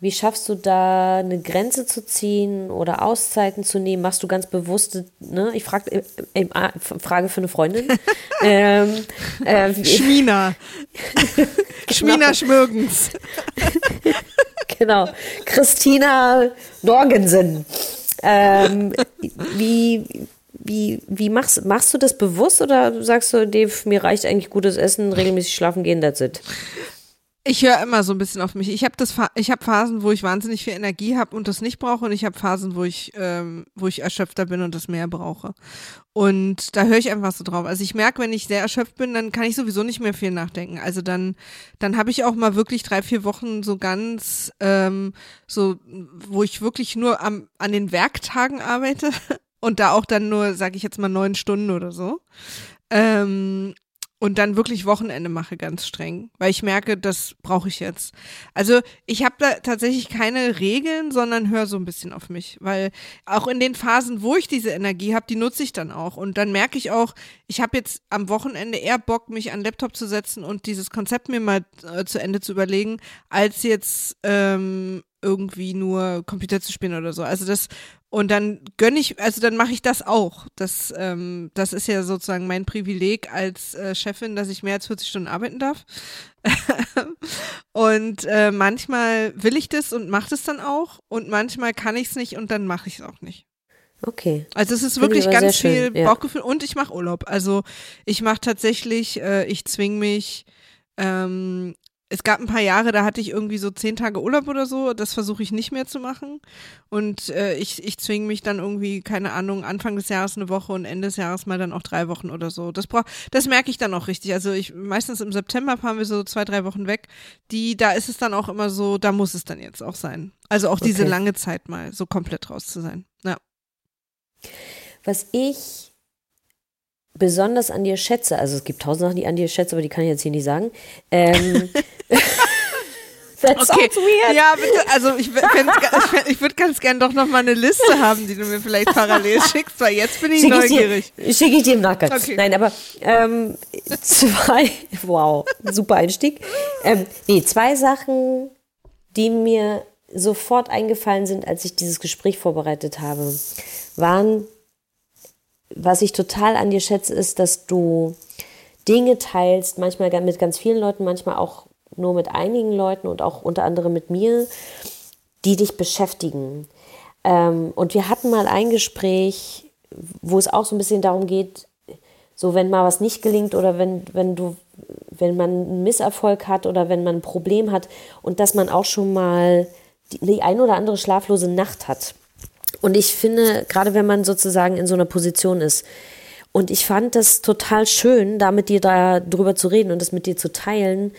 Wie schaffst du da eine Grenze zu ziehen oder Auszeiten zu nehmen? Machst du ganz bewusst, ne? Ich frag, äh, äh, Frage für eine Freundin. *laughs* ähm, äh, *laughs* Schmina. *laughs* Schmina genau. Schmürgens. genau. Christina Norgensen. Ähm, wie, wie, wie machst, machst du das bewusst oder sagst du, Dave, mir reicht eigentlich gutes Essen, regelmäßig schlafen gehen, that's it? Ich höre immer so ein bisschen auf mich. Ich habe das, ich habe Phasen, wo ich wahnsinnig viel Energie habe und das nicht brauche, und ich habe Phasen, wo ich, ähm, wo ich erschöpfter bin und das mehr brauche. Und da höre ich einfach so drauf. Also ich merke, wenn ich sehr erschöpft bin, dann kann ich sowieso nicht mehr viel nachdenken. Also dann, dann habe ich auch mal wirklich drei, vier Wochen so ganz, ähm, so, wo ich wirklich nur am, an den Werktagen arbeite *laughs* und da auch dann nur, sage ich jetzt mal, neun Stunden oder so. Ähm, und dann wirklich Wochenende mache ganz streng, weil ich merke, das brauche ich jetzt. Also ich habe da tatsächlich keine Regeln, sondern höre so ein bisschen auf mich, weil auch in den Phasen, wo ich diese Energie habe, die nutze ich dann auch und dann merke ich auch, ich habe jetzt am Wochenende eher Bock, mich an den Laptop zu setzen und dieses Konzept mir mal äh, zu Ende zu überlegen, als jetzt ähm, irgendwie nur Computer zu spielen oder so. Also das und dann gönne ich, also dann mache ich das auch. Das, ähm, das ist ja sozusagen mein Privileg als äh, Chefin, dass ich mehr als 40 Stunden arbeiten darf. *laughs* und äh, manchmal will ich das und mache das dann auch und manchmal kann ich es nicht und dann mache ich es auch nicht. Okay. Also es ist wirklich ganz viel schön, ja. Bauchgefühl und ich mache Urlaub. Also ich mache tatsächlich, äh, ich zwing mich ähm, es gab ein paar Jahre, da hatte ich irgendwie so zehn Tage Urlaub oder so. Das versuche ich nicht mehr zu machen. Und äh, ich, ich zwinge mich dann irgendwie, keine Ahnung, Anfang des Jahres eine Woche und Ende des Jahres mal dann auch drei Wochen oder so. Das brauch, das merke ich dann auch richtig. Also ich meistens im September fahren wir so zwei, drei Wochen weg. Die, da ist es dann auch immer so, da muss es dann jetzt auch sein. Also auch diese okay. lange Zeit mal so komplett raus zu sein. Ja. Was ich besonders an dir schätze, also es gibt tausend Sachen, die ich an dir schätze, aber die kann ich jetzt hier nicht sagen. Ähm, *laughs* That's okay. Ja, bitte, also ich, ich, ich würde ganz gerne doch noch mal eine Liste haben, die du mir vielleicht parallel *laughs* schickst, weil jetzt bin ich Schick neugierig. Schicke ich dir im Nachgang. Okay. Nein, aber ähm, zwei, *laughs* wow, super Einstieg. Ähm, nee, zwei Sachen, die mir sofort eingefallen sind, als ich dieses Gespräch vorbereitet habe, waren was ich total an dir schätze, ist, dass du Dinge teilst, manchmal mit ganz vielen Leuten, manchmal auch nur mit einigen Leuten und auch unter anderem mit mir, die dich beschäftigen. Ähm, und wir hatten mal ein Gespräch, wo es auch so ein bisschen darum geht, so wenn mal was nicht gelingt oder wenn, wenn du, wenn man einen Misserfolg hat oder wenn man ein Problem hat und dass man auch schon mal die, die ein oder andere schlaflose Nacht hat. Und ich finde, gerade wenn man sozusagen in so einer Position ist, und ich fand das total schön, da mit dir da drüber zu reden und das mit dir zu teilen,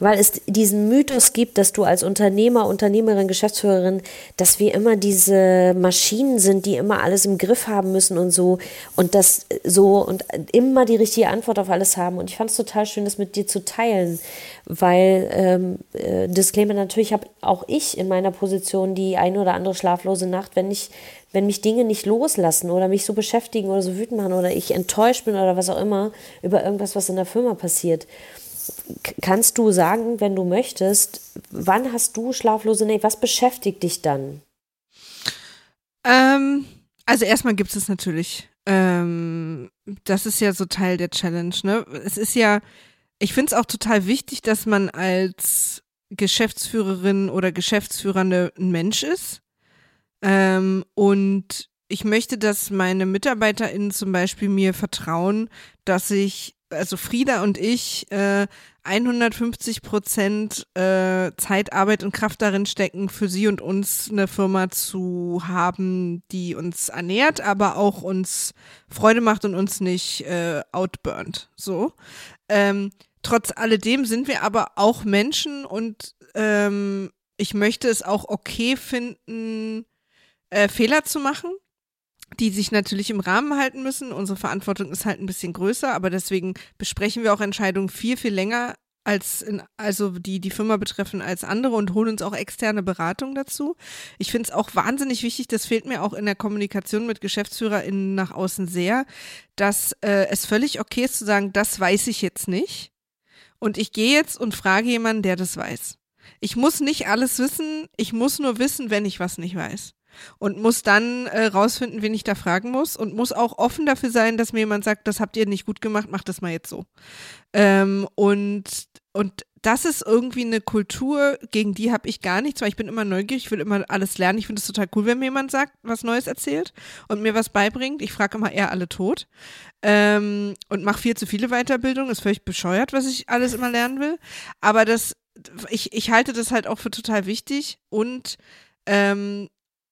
weil es diesen Mythos gibt, dass du als Unternehmer, Unternehmerin, Geschäftsführerin, dass wir immer diese Maschinen sind, die immer alles im Griff haben müssen und so und das so und immer die richtige Antwort auf alles haben. Und ich fand es total schön, das mit dir zu teilen, weil ähm, äh, Disclaimer natürlich habe auch ich in meiner Position die eine oder andere schlaflose Nacht, wenn ich wenn mich Dinge nicht loslassen oder mich so beschäftigen oder so wütend machen oder ich enttäuscht bin oder was auch immer über irgendwas, was in der Firma passiert kannst du sagen, wenn du möchtest, wann hast du schlaflose Nächte? Was beschäftigt dich dann? Ähm, also erstmal gibt es natürlich. Ähm, das ist ja so Teil der Challenge. Ne? Es ist ja, ich finde es auch total wichtig, dass man als Geschäftsführerin oder Geschäftsführer ein Mensch ist. Ähm, und ich möchte, dass meine MitarbeiterInnen zum Beispiel mir vertrauen, dass ich also Frieda und ich äh, 150 Prozent äh, Zeit, Arbeit und Kraft darin stecken, für sie und uns eine Firma zu haben, die uns ernährt, aber auch uns Freude macht und uns nicht äh, outburnt. So. Ähm, trotz alledem sind wir aber auch Menschen und ähm, ich möchte es auch okay finden, äh, Fehler zu machen die sich natürlich im Rahmen halten müssen. Unsere Verantwortung ist halt ein bisschen größer, aber deswegen besprechen wir auch Entscheidungen viel, viel länger als in, also die die Firma betreffen als andere und holen uns auch externe Beratung dazu. Ich finde es auch wahnsinnig wichtig, das fehlt mir auch in der Kommunikation mit GeschäftsführerInnen nach außen sehr, dass äh, es völlig okay ist zu sagen, das weiß ich jetzt nicht. Und ich gehe jetzt und frage jemanden, der das weiß. Ich muss nicht alles wissen, ich muss nur wissen, wenn ich was nicht weiß und muss dann äh, rausfinden, wen ich da fragen muss und muss auch offen dafür sein, dass mir jemand sagt, das habt ihr nicht gut gemacht, macht das mal jetzt so. Ähm, und, und das ist irgendwie eine Kultur, gegen die habe ich gar nichts, weil ich bin immer neugierig, ich will immer alles lernen. Ich finde es total cool, wenn mir jemand sagt, was Neues erzählt und mir was beibringt. Ich frage immer eher alle tot ähm, und mache viel zu viele Weiterbildungen. Ist völlig bescheuert, was ich alles immer lernen will. Aber das, ich, ich halte das halt auch für total wichtig und ähm,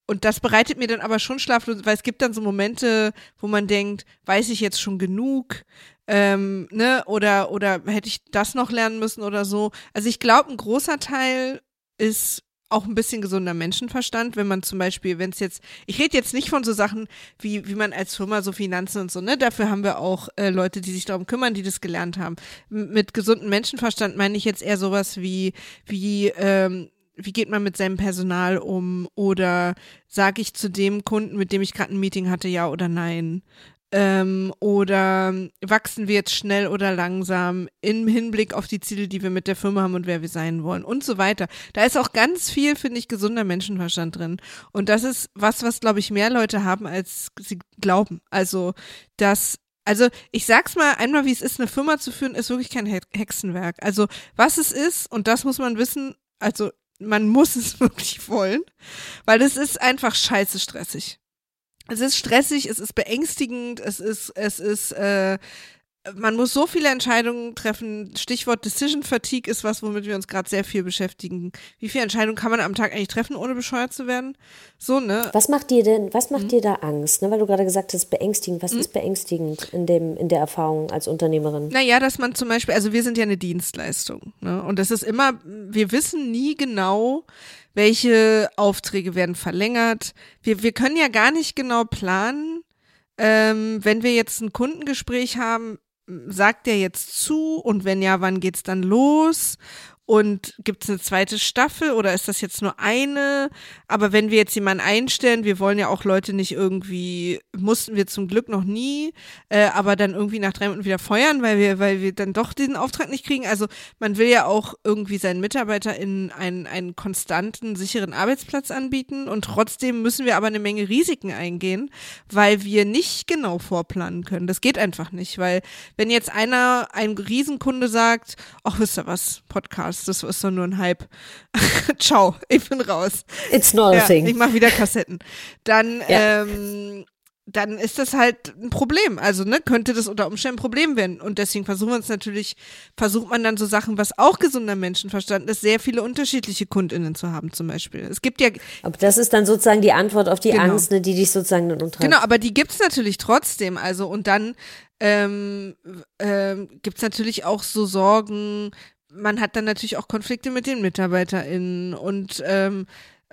und das bereitet mir dann aber schon schlaflos, weil es gibt dann so Momente, wo man denkt, weiß ich jetzt schon genug, ähm, ne, oder, oder hätte ich das noch lernen müssen oder so. Also ich glaube, ein großer Teil ist auch ein bisschen gesunder Menschenverstand, wenn man zum Beispiel, wenn es jetzt, ich rede jetzt nicht von so Sachen, wie, wie man als Firma so Finanzen und so, ne, dafür haben wir auch äh, Leute, die sich darum kümmern, die das gelernt haben. M mit gesundem Menschenverstand meine ich jetzt eher sowas wie, wie, ähm, wie geht man mit seinem Personal um oder sage ich zu dem Kunden, mit dem ich gerade ein Meeting hatte, ja oder nein? Ähm, oder wachsen wir jetzt schnell oder langsam im Hinblick auf die Ziele, die wir mit der Firma haben und wer wir sein wollen und so weiter. Da ist auch ganz viel, finde ich, gesunder Menschenverstand drin. Und das ist was, was, glaube ich, mehr Leute haben, als sie glauben. Also, das also ich sag's mal einmal, wie es ist, eine Firma zu führen, ist wirklich kein Hexenwerk. Also was es ist, und das muss man wissen, also man muss es *laughs* wirklich wollen, weil es ist einfach scheiße stressig. Es ist stressig, es ist beängstigend, es ist, es ist, äh, man muss so viele Entscheidungen treffen. Stichwort Decision Fatigue ist was, womit wir uns gerade sehr viel beschäftigen. Wie viele Entscheidungen kann man am Tag eigentlich treffen, ohne bescheuert zu werden? So, ne? Was macht dir denn, was macht mhm. dir da Angst? Ne? Weil du gerade gesagt hast, beängstigend. Was mhm. ist beängstigend in dem, in der Erfahrung als Unternehmerin? Naja, dass man zum Beispiel, also wir sind ja eine Dienstleistung, ne? Und das ist immer, wir wissen nie genau, welche Aufträge werden verlängert. Wir, wir können ja gar nicht genau planen, ähm, wenn wir jetzt ein Kundengespräch haben, sagt der jetzt zu und wenn ja, wann geht's dann los? Und gibt es eine zweite Staffel oder ist das jetzt nur eine? Aber wenn wir jetzt jemanden einstellen, wir wollen ja auch Leute nicht irgendwie, mussten wir zum Glück noch nie, äh, aber dann irgendwie nach drei Minuten wieder feuern, weil wir, weil wir dann doch diesen Auftrag nicht kriegen. Also man will ja auch irgendwie seinen MitarbeiterInnen einen, einen konstanten, sicheren Arbeitsplatz anbieten und trotzdem müssen wir aber eine Menge Risiken eingehen, weil wir nicht genau vorplanen können. Das geht einfach nicht, weil wenn jetzt einer, ein Riesenkunde sagt, ach, wisst ihr was, Podcast, das ist doch nur ein Hype. *laughs* Ciao, ich bin raus. It's not ja, a thing. Ich mache wieder Kassetten. Dann, ja. ähm, dann ist das halt ein Problem. Also, ne, könnte das unter Umständen ein Problem werden. Und deswegen versuchen wir uns natürlich, versucht man dann so Sachen, was auch gesunder Menschenverstand ist, sehr viele unterschiedliche KundInnen zu haben, zum Beispiel. Es gibt ja. Aber das ist dann sozusagen die Antwort auf die genau. Angst, ne, die dich sozusagen dann umtreibt. Genau, aber die gibt's natürlich trotzdem. Also, und dann ähm, ähm, gibt es natürlich auch so Sorgen, man hat dann natürlich auch Konflikte mit den MitarbeiterInnen und ähm,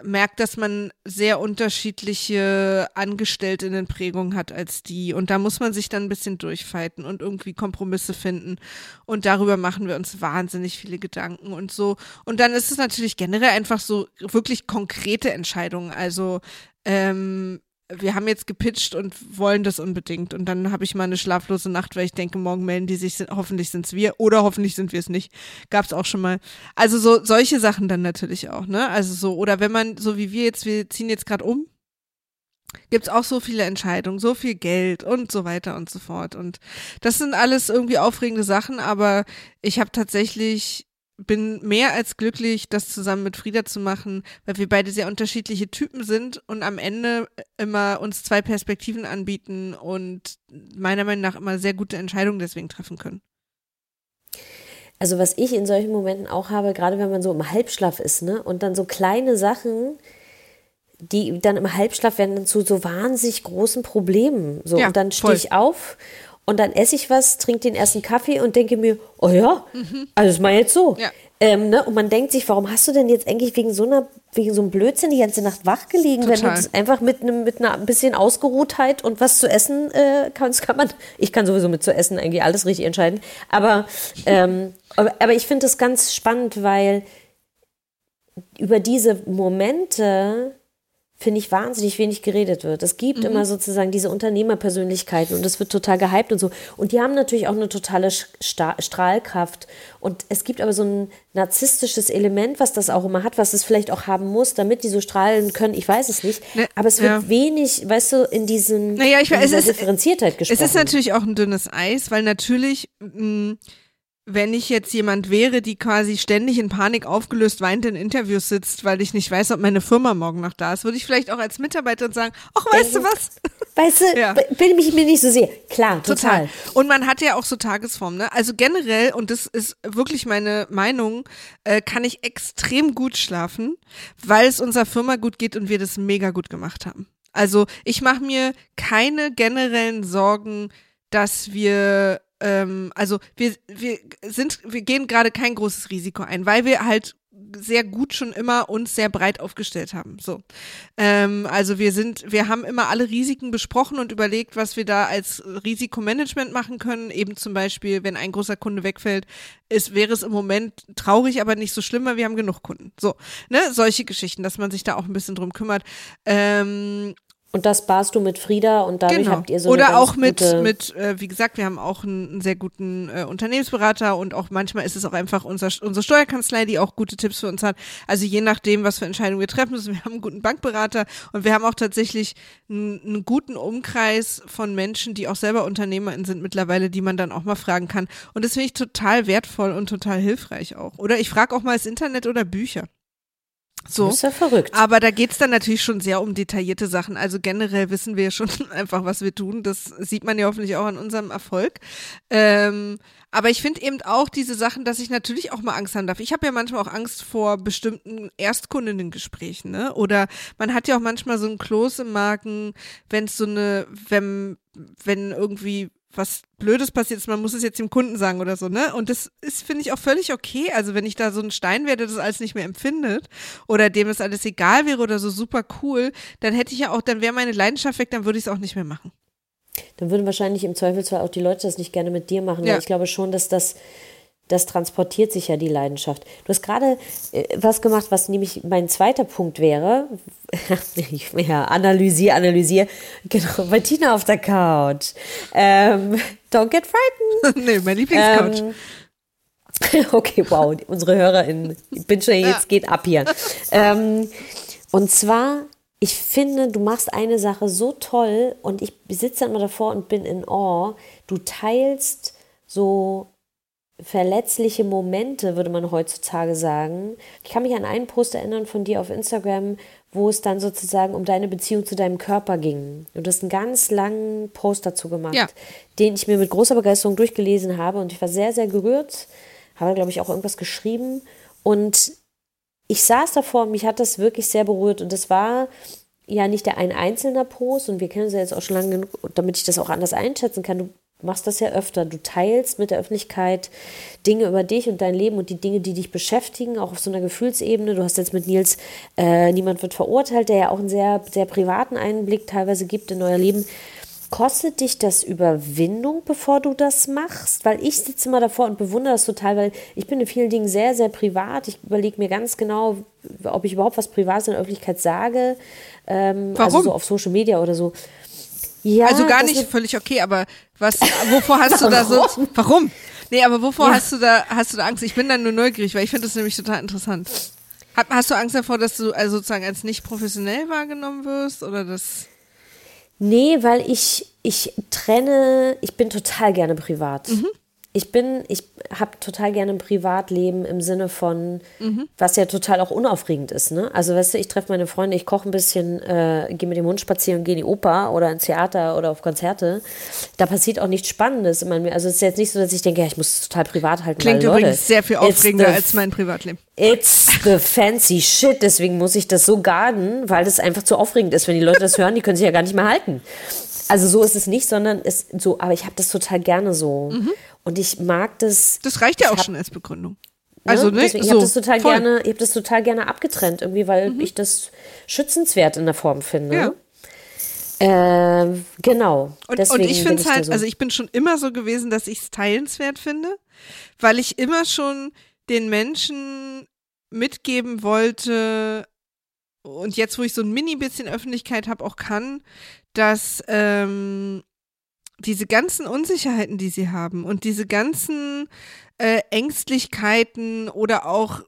merkt, dass man sehr unterschiedliche Angestelltinnenprägungen hat als die. Und da muss man sich dann ein bisschen durchfeiten und irgendwie Kompromisse finden. Und darüber machen wir uns wahnsinnig viele Gedanken und so. Und dann ist es natürlich generell einfach so wirklich konkrete Entscheidungen. Also ähm, wir haben jetzt gepitcht und wollen das unbedingt. Und dann habe ich mal eine schlaflose Nacht, weil ich denke, morgen melden die sich, hoffentlich sind es wir oder hoffentlich sind wir es nicht. Gab es auch schon mal. Also so solche Sachen dann natürlich auch, ne? Also so, oder wenn man, so wie wir jetzt, wir ziehen jetzt gerade um, gibt's auch so viele Entscheidungen, so viel Geld und so weiter und so fort. Und das sind alles irgendwie aufregende Sachen, aber ich habe tatsächlich bin mehr als glücklich, das zusammen mit Frieda zu machen, weil wir beide sehr unterschiedliche Typen sind und am Ende immer uns zwei Perspektiven anbieten und meiner Meinung nach immer sehr gute Entscheidungen deswegen treffen können. Also was ich in solchen Momenten auch habe, gerade wenn man so im Halbschlaf ist, ne, und dann so kleine Sachen, die dann im Halbschlaf werden dann zu so wahnsinnig großen Problemen. So, ja, und dann stehe ich auf und dann esse ich was, trinke den ersten Kaffee und denke mir, oh ja, mhm. also ist mal jetzt so. Ja. Ähm, ne? Und man denkt sich, warum hast du denn jetzt eigentlich wegen so einer, wegen so einem Blödsinn die ganze Nacht wach gelegen, Total. wenn du einfach mit einem, mit einer bisschen Ausgeruhtheit und was zu essen äh, kannst, kann man, ich kann sowieso mit zu essen eigentlich alles richtig entscheiden. Aber, ähm, aber, aber ich finde das ganz spannend, weil über diese Momente finde ich, wahnsinnig wenig geredet wird. Es gibt mhm. immer sozusagen diese Unternehmerpersönlichkeiten und es wird total gehypt und so. Und die haben natürlich auch eine totale Sta Strahlkraft. Und es gibt aber so ein narzisstisches Element, was das auch immer hat, was es vielleicht auch haben muss, damit die so strahlen können. Ich weiß es nicht. Ne, aber es wird ja. wenig, weißt du, in diesem naja, ich, in es ist, Differenziertheit gesprochen. Es ist natürlich auch ein dünnes Eis, weil natürlich mh, mm, wenn ich jetzt jemand wäre, die quasi ständig in Panik aufgelöst weint in Interviews sitzt, weil ich nicht weiß, ob meine Firma morgen noch da ist, würde ich vielleicht auch als Mitarbeiterin sagen, ach, weißt du was? Weißt du, ja. bin ich mir nicht so sehr. Klar, total. total. Und man hat ja auch so Tagesformen, ne? Also generell, und das ist wirklich meine Meinung, äh, kann ich extrem gut schlafen, weil es unserer Firma gut geht und wir das mega gut gemacht haben. Also ich mache mir keine generellen Sorgen, dass wir ähm, also wir, wir sind, wir gehen gerade kein großes Risiko ein, weil wir halt sehr gut schon immer uns sehr breit aufgestellt haben. So, ähm, also wir sind, wir haben immer alle Risiken besprochen und überlegt, was wir da als Risikomanagement machen können. Eben zum Beispiel, wenn ein großer Kunde wegfällt, ist, wäre es im Moment traurig, aber nicht so schlimm, weil wir haben genug Kunden. So, ne, solche Geschichten, dass man sich da auch ein bisschen drum kümmert. Ähm, und das barst du mit Frieda und dadurch genau. habt ihr so Oder auch mit, mit äh, wie gesagt, wir haben auch einen, einen sehr guten äh, Unternehmensberater und auch manchmal ist es auch einfach unser, unsere Steuerkanzlei, die auch gute Tipps für uns hat. Also je nachdem, was für Entscheidungen wir treffen müssen. Wir haben einen guten Bankberater und wir haben auch tatsächlich einen, einen guten Umkreis von Menschen, die auch selber UnternehmerInnen sind mittlerweile, die man dann auch mal fragen kann. Und das finde ich total wertvoll und total hilfreich auch. Oder ich frage auch mal das Internet oder Bücher. So. Das ist ja verrückt. Aber da geht's dann natürlich schon sehr um detaillierte Sachen. Also generell wissen wir schon *laughs* einfach, was wir tun. Das sieht man ja hoffentlich auch an unserem Erfolg. Ähm, aber ich finde eben auch diese Sachen, dass ich natürlich auch mal Angst haben darf. Ich habe ja manchmal auch Angst vor bestimmten Erstkundinnengesprächen, ne? Oder man hat ja auch manchmal so ein Kloß im Magen, wenn es so eine, wenn, wenn irgendwie was Blödes passiert ist, man muss es jetzt dem Kunden sagen oder so, ne? Und das ist, finde ich, auch völlig okay. Also wenn ich da so ein Stein werde, das alles nicht mehr empfindet oder dem es alles egal wäre oder so super cool, dann hätte ich ja auch, dann wäre meine Leidenschaft weg, dann würde ich es auch nicht mehr machen. Dann würden wahrscheinlich im Zweifelsfall auch die Leute das nicht gerne mit dir machen, ja. weil ich glaube schon, dass das das transportiert sich ja die Leidenschaft. Du hast gerade äh, was gemacht, was nämlich mein zweiter Punkt wäre. *laughs* ja, analysier, analysier. Genau, bei Tina auf der Couch. Ähm, don't get frightened. *laughs* nee, mein Lieblingscouch. Ähm, *laughs* okay, wow, unsere HörerInnen, ich bin schon, jetzt geht ab hier. Ähm, und zwar, ich finde, du machst eine Sache so toll und ich sitze dann immer davor und bin in Awe. Du teilst so verletzliche Momente, würde man heutzutage sagen. Ich kann mich an einen Post erinnern von dir auf Instagram, wo es dann sozusagen um deine Beziehung zu deinem Körper ging. Und du hast einen ganz langen Post dazu gemacht, ja. den ich mir mit großer Begeisterung durchgelesen habe und ich war sehr, sehr gerührt. Habe, glaube ich, auch irgendwas geschrieben und ich saß davor und mich hat das wirklich sehr berührt und es war ja nicht der ein einzelner Post und wir kennen uns ja jetzt auch schon lange genug, damit ich das auch anders einschätzen kann. Du machst das ja öfter. Du teilst mit der Öffentlichkeit Dinge über dich und dein Leben und die Dinge, die dich beschäftigen, auch auf so einer Gefühlsebene. Du hast jetzt mit Nils äh, Niemand wird verurteilt, der ja auch einen sehr, sehr privaten Einblick teilweise gibt in euer Leben. Kostet dich das Überwindung, bevor du das machst? Weil ich sitze immer davor und bewundere das total, weil ich bin in vielen Dingen sehr, sehr privat. Ich überlege mir ganz genau, ob ich überhaupt was Privates in der Öffentlichkeit sage. Ähm, Warum? Also so auf Social Media oder so. Ja, also gar nicht völlig okay, aber was, wovor hast du *laughs* da so, warum? Nee, aber wovor Ja. hast du da, hast du da Angst? Ich bin dann nur neugierig, weil ich finde das nämlich total interessant. Hat, hast du Angst davor, dass du also sozusagen als nicht professionell wahrgenommen wirst oder das? Nee, weil ich, ich trenne, ich bin total gerne privat. Ich bin, ich habe total gerne ein Privatleben im Sinne von, was ja total auch unaufregend ist. Ne? Also weißt du, ich treffe meine Freunde, ich koche ein bisschen, äh, gehe mit dem Hund spazieren, gehe in die Oper oder ins Theater oder auf Konzerte. Da passiert auch nichts Spannendes. in meinem- Also es ist jetzt nicht so, dass ich denke, ja, ich muss es total privat halten. Klingt weil, Leute, übrigens sehr viel aufregender als mein Privatleben. It's the fancy shit. Deswegen muss ich das so garden, weil das einfach zu aufregend ist. Wenn die Leute das hören, die können sich ja gar nicht mehr halten. Also so ist es nicht, sondern es so, aber ich habe das total gerne so. Und ich mag das. Das reicht ja auch hab- schon als Begründung. ne? Also, ne, Deswegen, ich so, habe das total gerne, ich habe das total gerne abgetrennt, irgendwie, weil Mhm. ich das schützenswert in der Form finde. Ja. Ähm, genau. Und, und ich finde es halt, so. also ich bin schon immer so gewesen, dass ich es teilenswert finde, weil ich immer schon den Menschen mitgeben wollte und jetzt, wo ich so ein mini bisschen Öffentlichkeit habe, auch kann, dass ähm, diese ganzen Unsicherheiten, die sie haben und diese ganzen äh, Ängstlichkeiten oder auch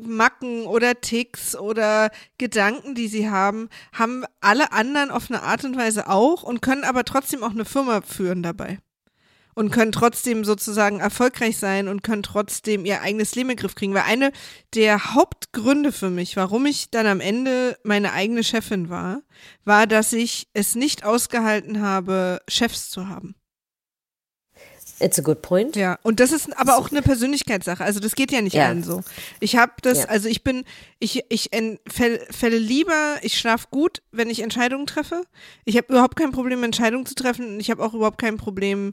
Macken oder Ticks oder Gedanken, die sie haben, haben alle anderen auf eine Art und Weise auch und können aber trotzdem auch eine Firma führen dabei. Und können trotzdem sozusagen erfolgreich sein und können trotzdem ihr eigenes Leben in den Griff kriegen. Weil eine der Hauptgründe für mich, warum ich dann am Ende meine eigene Chefin war, war, dass ich es nicht ausgehalten habe, Chefs zu haben. It's a good point. Ja, und das ist aber auch eine Persönlichkeitssache. Also das geht ja nicht Ja. allen so. Ich habe das, Ja. also ich bin, ich, ich fälle lieber, ich schlafe gut, wenn ich Entscheidungen treffe. Ich habe überhaupt kein Problem, Entscheidungen zu treffen. Und ich habe auch überhaupt kein Problem,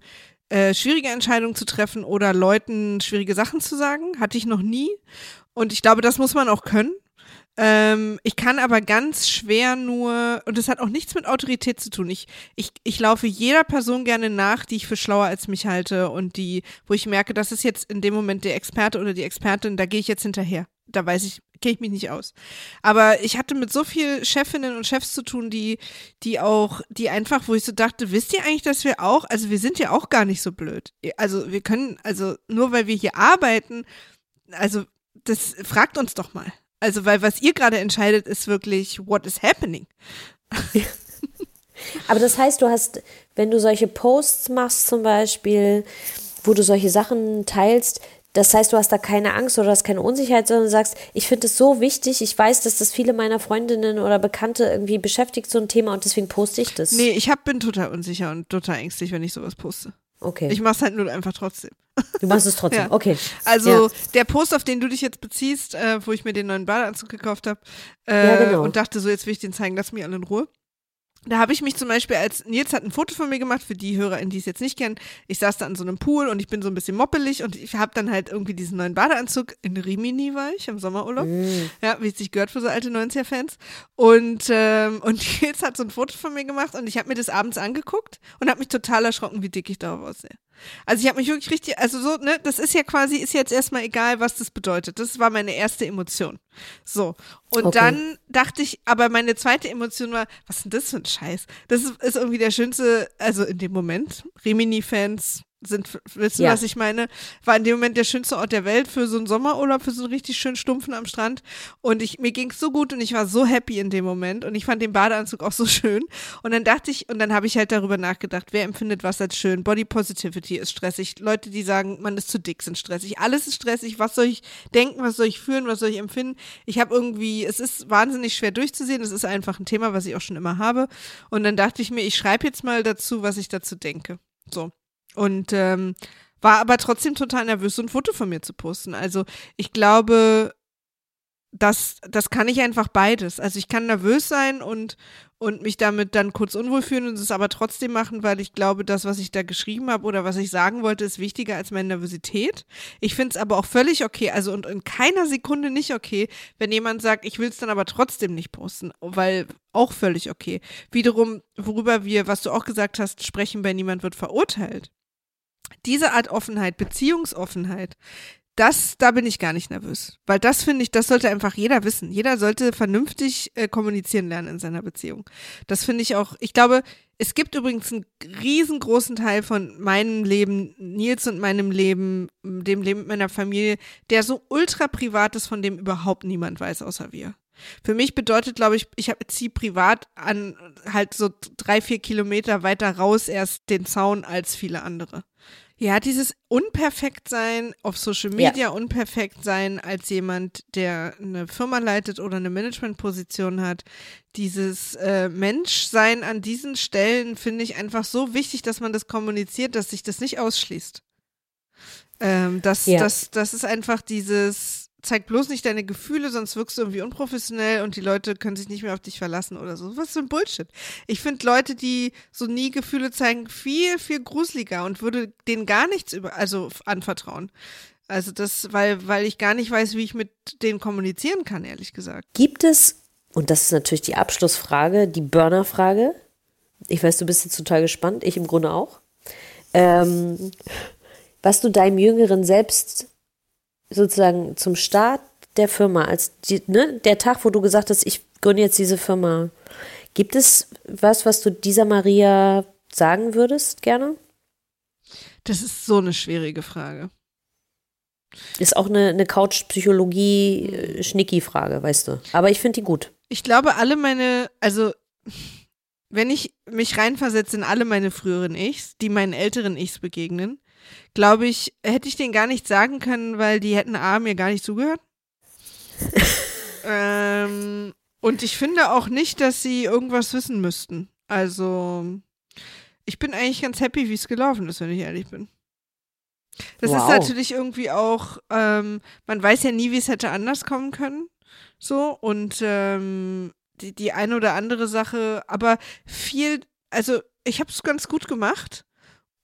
äh, schwierige Entscheidungen zu treffen oder Leuten schwierige Sachen zu sagen. Hatte ich noch nie. Und ich glaube, das muss man auch können. Ähm, ich kann aber ganz schwer nur, und das hat auch nichts mit Autorität zu tun. Ich, ich, ich laufe jeder Person gerne nach, die ich für schlauer als mich halte und die, wo ich merke, das ist jetzt in dem Moment der Experte oder die Expertin, da gehe ich jetzt hinterher. Da weiß ich, kenne ich mich nicht aus. Aber ich hatte mit so viel Chefinnen und Chefs zu tun, die, die auch, die einfach, wo ich so dachte, wisst ihr eigentlich, dass wir auch, also wir sind ja auch gar nicht so blöd. Also wir können, also nur weil wir hier arbeiten, also das fragt uns doch mal. Also, weil was ihr gerade entscheidet, ist wirklich, what is happening? *laughs* Aber das heißt, du hast, wenn du solche Posts machst zum Beispiel, wo du solche Sachen teilst, das heißt, du hast da keine Angst oder hast keine Unsicherheit, sondern sagst, ich finde es so wichtig, ich weiß, dass das viele meiner Freundinnen oder Bekannte irgendwie beschäftigt, so ein Thema, und deswegen poste ich das. Nee, ich hab, bin total unsicher und total ängstlich, wenn ich sowas poste. Okay. Ich mach's halt nur einfach trotzdem. du machst es trotzdem. *laughs* Ja. Okay. Also Ja. der Post, auf den du dich jetzt beziehst, äh, wo ich mir den neuen Badeanzug gekauft habe äh, Ja, genau. und dachte, so jetzt will ich den zeigen, lass mich alle in Ruhe. Da habe ich mich zum Beispiel, als Nils hat ein Foto von mir gemacht, für die HörerInnen, die es jetzt nicht kennen. Ich saß da an so einem Pool und ich bin so ein bisschen moppelig und ich habe dann halt irgendwie diesen neuen Badeanzug in Rimini war ich im Sommerurlaub. Mm. Ja, wie es sich gehört für so alte 90er-Fans. Und, ähm, *laughs* und Nils hat so ein Foto von mir gemacht und ich habe mir das abends angeguckt und habe mich total erschrocken, wie dick ich darauf aussehe. Also ich habe mich wirklich richtig, also so, ne, das ist ja quasi, ist jetzt erstmal egal, was das bedeutet. Das war meine erste Emotion. So. Und Okay. dann dachte ich, aber meine zweite Emotion war, was ist denn das für ein Scheiß? Das ist, ist irgendwie der schönste, also in dem Moment, Rimini-Fans sind, wissen, Ja. was ich meine, war in dem Moment der schönste Ort der Welt für so einen Sommerurlaub, für so einen richtig schönen Stumpfen am Strand. Und ich, mir ging's so gut und ich war so happy in dem Moment und ich fand den Badeanzug auch so *laughs* schön. Und dann dachte ich, und dann habe ich halt darüber nachgedacht, wer empfindet was als schön? Body Positivity ist stressig. Leute, die sagen, man ist zu dick, sind stressig. Alles ist stressig. Was soll ich denken? Was soll ich fühlen? Was soll ich empfinden? Ich habe irgendwie, es ist wahnsinnig schwer durchzusehen. Es ist einfach ein Thema, was ich auch schon immer habe. Und dann dachte ich mir, ich schreibe jetzt mal dazu, was ich dazu denke. So. Und ähm, war aber trotzdem total nervös, so ein Foto von mir zu posten. Also ich glaube, das, das kann ich einfach beides. Also ich kann nervös sein und, und mich damit dann kurz unwohl fühlen und es aber trotzdem machen, weil ich glaube, das, was ich da geschrieben habe oder was ich sagen wollte, ist wichtiger als meine Nervosität. Ich finde es aber auch völlig okay, also und in keiner Sekunde nicht okay, wenn jemand sagt, ich will es dann aber trotzdem nicht posten, weil auch völlig okay. Wiederum, worüber wir, was du auch gesagt hast, sprechen bei niemand wird verurteilt. Diese Art Offenheit, Beziehungsoffenheit, das, da bin ich gar nicht nervös. Weil das finde ich, das sollte einfach jeder wissen. Jeder sollte vernünftig äh, kommunizieren lernen in seiner Beziehung. Das finde ich auch, ich glaube, es gibt übrigens einen riesengroßen Teil von meinem Leben, Nils und meinem Leben, dem Leben mit meiner Familie, der so ultra privat ist, von dem überhaupt niemand weiß, außer wir. Für mich bedeutet, glaube ich, ich ziehe privat an halt so drei, vier Kilometer weiter raus erst den Zaun als viele andere. Ja, dieses Unperfektsein auf Social Media, ja. unperfekt sein als jemand, der eine Firma leitet oder eine Managementposition hat. Dieses äh, Menschsein an diesen Stellen finde ich einfach so wichtig, dass man das kommuniziert, dass sich das nicht ausschließt. Ähm, das, ja. das, das ist einfach dieses, zeig bloß nicht deine Gefühle, sonst wirkst du irgendwie unprofessionell und die Leute können sich nicht mehr auf dich verlassen oder so. Was für ein Bullshit. Ich finde Leute, die so nie Gefühle zeigen, viel, viel gruseliger und würde denen gar nichts über, also anvertrauen. Also das, weil, weil ich gar nicht weiß, wie ich mit denen kommunizieren kann, ehrlich gesagt. Gibt es, und das ist natürlich die Abschlussfrage, die Burner-Frage. Ich weiß, du bist jetzt total gespannt, ich im Grunde auch. Ähm, was du deinem jüngeren Selbst sozusagen zum Start der Firma, als die, ne, der Tag, wo du gesagt hast, ich gründe jetzt diese Firma, gibt es was, was du dieser Maria sagen würdest, gerne? Das ist so eine schwierige Frage. Ist auch eine, eine Couch-Psychologie-Schnicki-Frage, weißt du. Aber ich finde die gut. Ich glaube, alle meine, also wenn ich mich reinversetze in alle meine früheren Ichs, die meinen älteren Ichs begegnen, glaube ich, hätte ich denen gar nicht sagen können, weil die hätten A, mir gar nicht zugehört. *laughs* ähm, und ich finde auch nicht, dass sie irgendwas wissen müssten. Also, ich bin eigentlich ganz happy, wie es gelaufen ist, wenn ich ehrlich bin. Das wow. ist natürlich irgendwie auch, ähm, man weiß ja nie, wie es hätte anders kommen können. So, und ähm, die, die eine oder andere Sache, aber viel, also ich habe es ganz gut gemacht.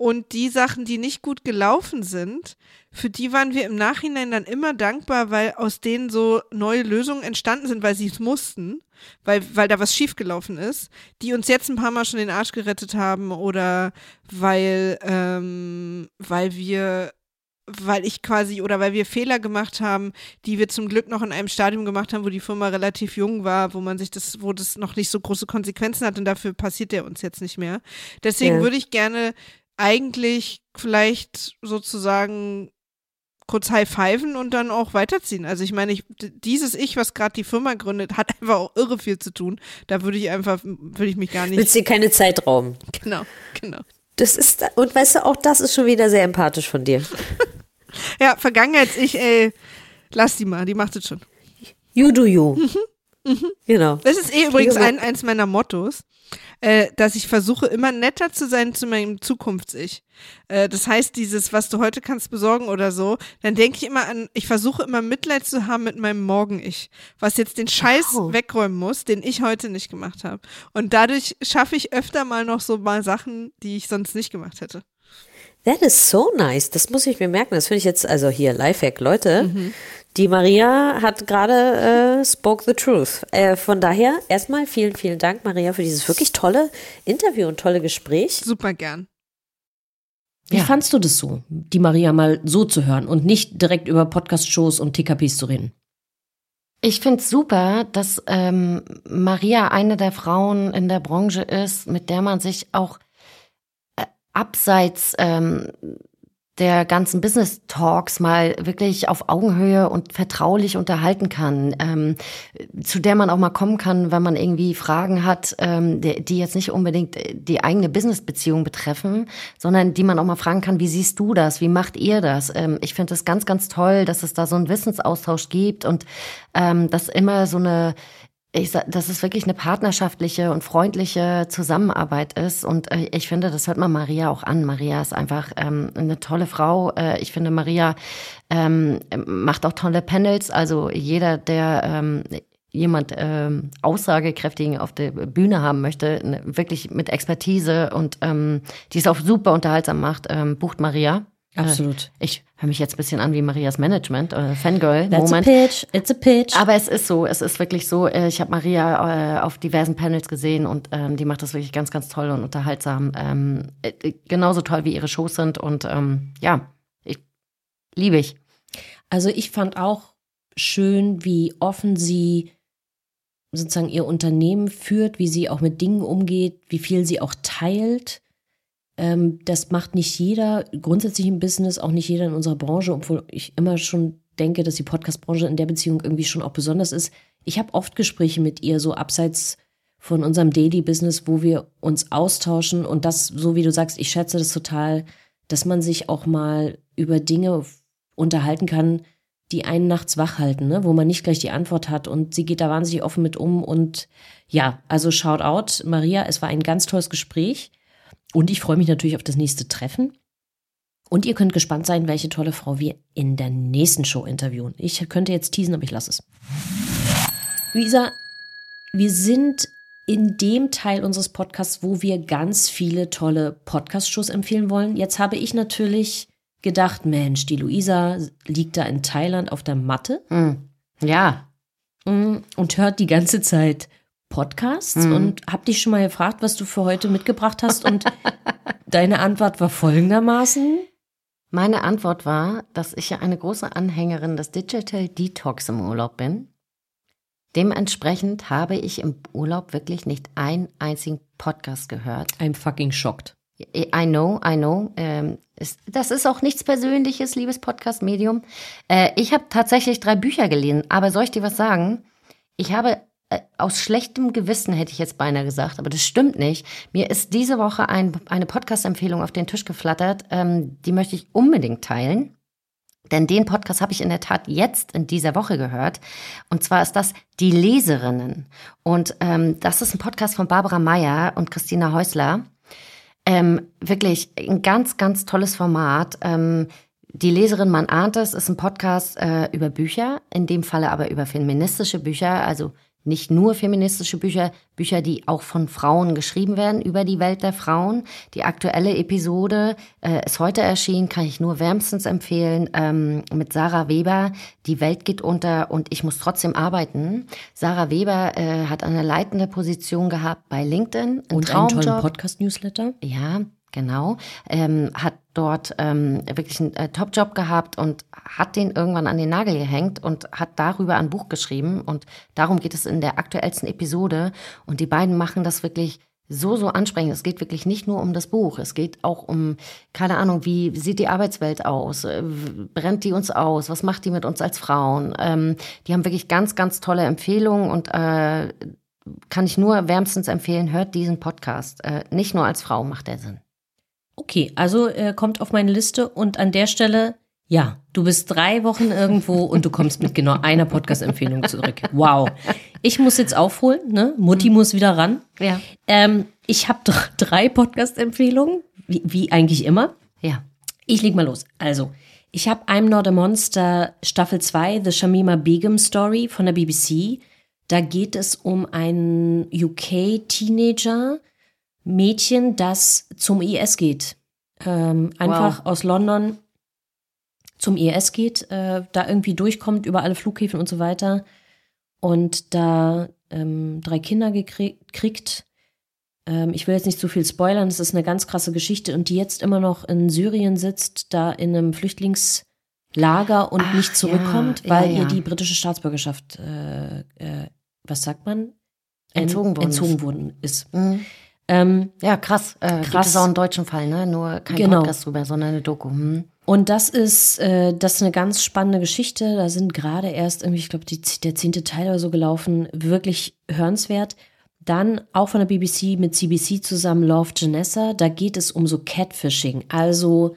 Und die Sachen, die nicht gut gelaufen sind, für die waren wir im Nachhinein dann immer dankbar, weil aus denen so neue Lösungen entstanden sind, weil sie es mussten, weil, weil da was schiefgelaufen ist, die uns jetzt ein paar Mal schon den Arsch gerettet haben oder weil, ähm, weil wir weil ich quasi oder weil wir Fehler gemacht haben, die wir zum Glück noch in einem Stadium gemacht haben, wo die Firma relativ jung war, wo man sich das, wo das noch nicht so große Konsequenzen hat und dafür passiert der uns jetzt nicht mehr. Deswegen ja. würde ich gerne eigentlich vielleicht sozusagen kurz high-fiven und dann auch weiterziehen. Also ich meine, ich, dieses Ich, was gerade die Firma gründet, hat *laughs* einfach auch irre viel zu tun. Da würde ich einfach, würde ich mich gar nicht. Willst dir keine Zeit rauben. *laughs* Genau, genau. Das ist, und weißt du, auch das ist schon wieder sehr empathisch von dir. *laughs* ja, Vergangenheits-Ich, ey, lass die mal, die macht es schon. You do you. Mhm. Mhm. Genau. Das ist eh übrigens ein, eins meiner Mottos, äh, dass ich versuche, immer netter zu sein zu meinem Zukunfts-Ich. Äh, das heißt, dieses, was du heute kannst besorgen oder so, dann denke ich immer an, ich versuche immer Mitleid zu haben mit meinem Morgen-Ich, was jetzt den Scheiß wow. wegräumen muss, den ich heute nicht gemacht habe. Und dadurch schaffe ich öfter mal noch so mal Sachen, die ich sonst nicht gemacht hätte. That is so nice. Das muss ich mir merken. Das finde ich jetzt, also hier, Lifehack, Leute. Mhm. Die Maria hat gerade äh, spoke the truth. Äh, von daher erstmal vielen, vielen Dank, Maria, für dieses wirklich tolle Interview und tolle Gespräch. Super gern. Wie ja. fandst du das so, die Maria mal so zu hören und nicht direkt über Podcast-Shows und TKPs zu reden? Ich finde es super, dass ähm, Maria eine der Frauen in der Branche ist, mit der man sich auch äh, abseits ähm, der ganzen Business Talks mal wirklich auf Augenhöhe und vertraulich unterhalten kann, ähm, zu der man auch mal kommen kann, wenn man irgendwie Fragen hat, ähm, die, die jetzt nicht unbedingt die eigene Business-Beziehung betreffen, sondern die man auch mal fragen kann, wie siehst du das, wie macht ihr das? Ähm, ich finde es ganz, ganz toll, dass es da so einen Wissensaustausch gibt und ähm, dass immer so eine ich, dass es wirklich eine partnerschaftliche und freundliche Zusammenarbeit ist. Und äh, ich finde, das hört man Maria auch an. Maria ist einfach ähm, eine tolle Frau. Äh, ich finde, Maria ähm, macht auch tolle Panels. Also jeder, der ähm, jemand ähm, aussagekräftigen auf der Bühne haben möchte, ne, wirklich mit Expertise und ähm, die es auch super unterhaltsam macht, ähm, bucht Maria. Absolut. Äh, ich höre mich jetzt ein bisschen an wie Marias Management, äh, Fangirl. That's Moment. a pitch, it's a pitch. Aber es ist so, es ist wirklich so. äh, Ich habe Maria äh, auf diversen Panels gesehen und ähm, die macht das wirklich ganz, ganz toll und unterhaltsam. Ähm, äh, genauso toll wie ihre Shows sind und ähm, ja, ich liebe ich. Also ich fand auch schön, wie offen sie sozusagen ihr Unternehmen führt, wie sie auch mit Dingen umgeht, wie viel sie auch teilt. Ähm, das macht nicht jeder, grundsätzlich im Business, auch nicht jeder in unserer Branche, obwohl ich immer schon denke, dass die Podcast-Branche in der Beziehung irgendwie schon auch besonders ist. Ich habe oft Gespräche mit ihr, so abseits von unserem Daily Business, wo wir uns austauschen und das, so wie du sagst, ich schätze das total, dass man sich auch mal über Dinge unterhalten kann, die einen nachts wach halten, ne? wo man nicht gleich die Antwort hat und sie geht da wahnsinnig offen mit um und ja, also shout out, Maria, es war ein ganz tolles Gespräch und ich freue mich natürlich auf das nächste Treffen. Und ihr könnt gespannt sein, welche tolle Frau wir in der nächsten Show interviewen. Ich könnte jetzt teasen, aber ich lasse es. Luisa, wir sind in dem Teil unseres Podcasts, wo wir ganz viele tolle Podcast-Shows empfehlen wollen. Jetzt habe ich natürlich gedacht, Mensch, die Luisa liegt da in Thailand auf der Matte Hm. Ja, mm, und hört die ganze Zeit Podcasts Mhm. und hab dich schon mal gefragt, was du für heute mitgebracht hast und *laughs* deine Antwort war folgendermaßen. meine Antwort war, dass ich ja eine große Anhängerin des Digital Detox im Urlaub bin. Dementsprechend habe ich im Urlaub wirklich nicht einen einzigen Podcast gehört. I'm fucking shocked. I know, I know. Ähm, ist, das ist auch nichts Persönliches, liebes Podcast-Medium. Äh, ich habe tatsächlich drei Bücher gelesen, aber soll ich dir was sagen? Ich habe aus schlechtem Gewissen, hätte ich jetzt beinahe gesagt, aber das stimmt nicht. Mir ist diese Woche ein, eine Podcast-Empfehlung auf den Tisch geflattert. Ähm, die möchte ich unbedingt teilen. Denn den Podcast habe ich in der Tat jetzt in dieser Woche gehört. Und zwar ist das Die Leserinnen. Und ähm, das ist ein Podcast von Barbara Meyer und Christina Häusler. Ähm, wirklich ein ganz, ganz tolles Format. Ähm, die Leserin, man ahnt es, ist ein Podcast äh, über Bücher, in dem Falle aber über feministische Bücher, also nicht nur feministische Bücher, Bücher, die auch von Frauen geschrieben werden über die Welt der Frauen. Die aktuelle Episode äh, ist heute erschienen, kann ich nur wärmstens empfehlen, ähm, mit Sarah Weber. Die Welt geht unter und ich muss trotzdem arbeiten. Sarah Weber äh, hat eine leitende Position gehabt bei LinkedIn. ein Und einen tollen Traumjob. Podcast-Newsletter. Ja, genau. Ähm, hat dort ähm, wirklich einen äh, Top-Job gehabt und hat den irgendwann an den Nagel gehängt und hat darüber ein Buch geschrieben. Und darum geht es in der aktuellsten Episode. Und die beiden machen das wirklich so, so ansprechend. Es geht wirklich nicht nur um das Buch. Es geht auch um, keine Ahnung, wie sieht die Arbeitswelt aus? Äh, Brennt die uns aus? Was macht die mit uns als Frauen? Ähm, die haben wirklich ganz, ganz tolle Empfehlungen und äh, kann ich nur wärmstens empfehlen, hört diesen Podcast. Äh, nicht nur als Frau macht der Sinn. Okay, also äh, kommt auf meine Liste und an der Stelle, ja, du bist drei Wochen irgendwo und du kommst mit genau einer Podcast-Empfehlung zurück. Wow. Ich muss jetzt aufholen, ne? Mutti muss wieder ran. Ja. Ähm, ich habe drei Podcast-Empfehlungen, wie, wie eigentlich immer. Ja. Ich leg mal los. Also, ich habe I'm Not a Monster Staffel 2, The Shamima Begum Story von der BBC. Da geht es um einen UK-Teenager, Mädchen, das zum IS geht. Ähm, einfach aus London zum IS geht, äh, da irgendwie durchkommt über alle Flughäfen und so weiter und da ähm, drei Kinder gekriegt, kriegt. Ähm, ich will jetzt nicht zu viel spoilern, es ist eine ganz krasse Geschichte und die jetzt immer noch in Syrien sitzt, da in einem Flüchtlingslager und Ach, nicht zurückkommt, ja, weil ja, ihr ja. die britische Staatsbürgerschaft, äh, äh, was sagt man? En- Entzogen worden entzogen ist. worden ist. Mhm. Ähm, Ja, krass. Äh, Gibt Krass. es auch einen deutschen Fall, ne? Nur kein Genau. Podcast drüber, sondern eine Doku. Hm. Und das ist, äh, das ist eine ganz spannende Geschichte. Da sind gerade erst irgendwie, ich glaube, der zehnte Teil oder so gelaufen. Wirklich hörenswert. Dann auch von der BBC mit CBC zusammen Love Janessa. Da geht es um so Catfishing. Also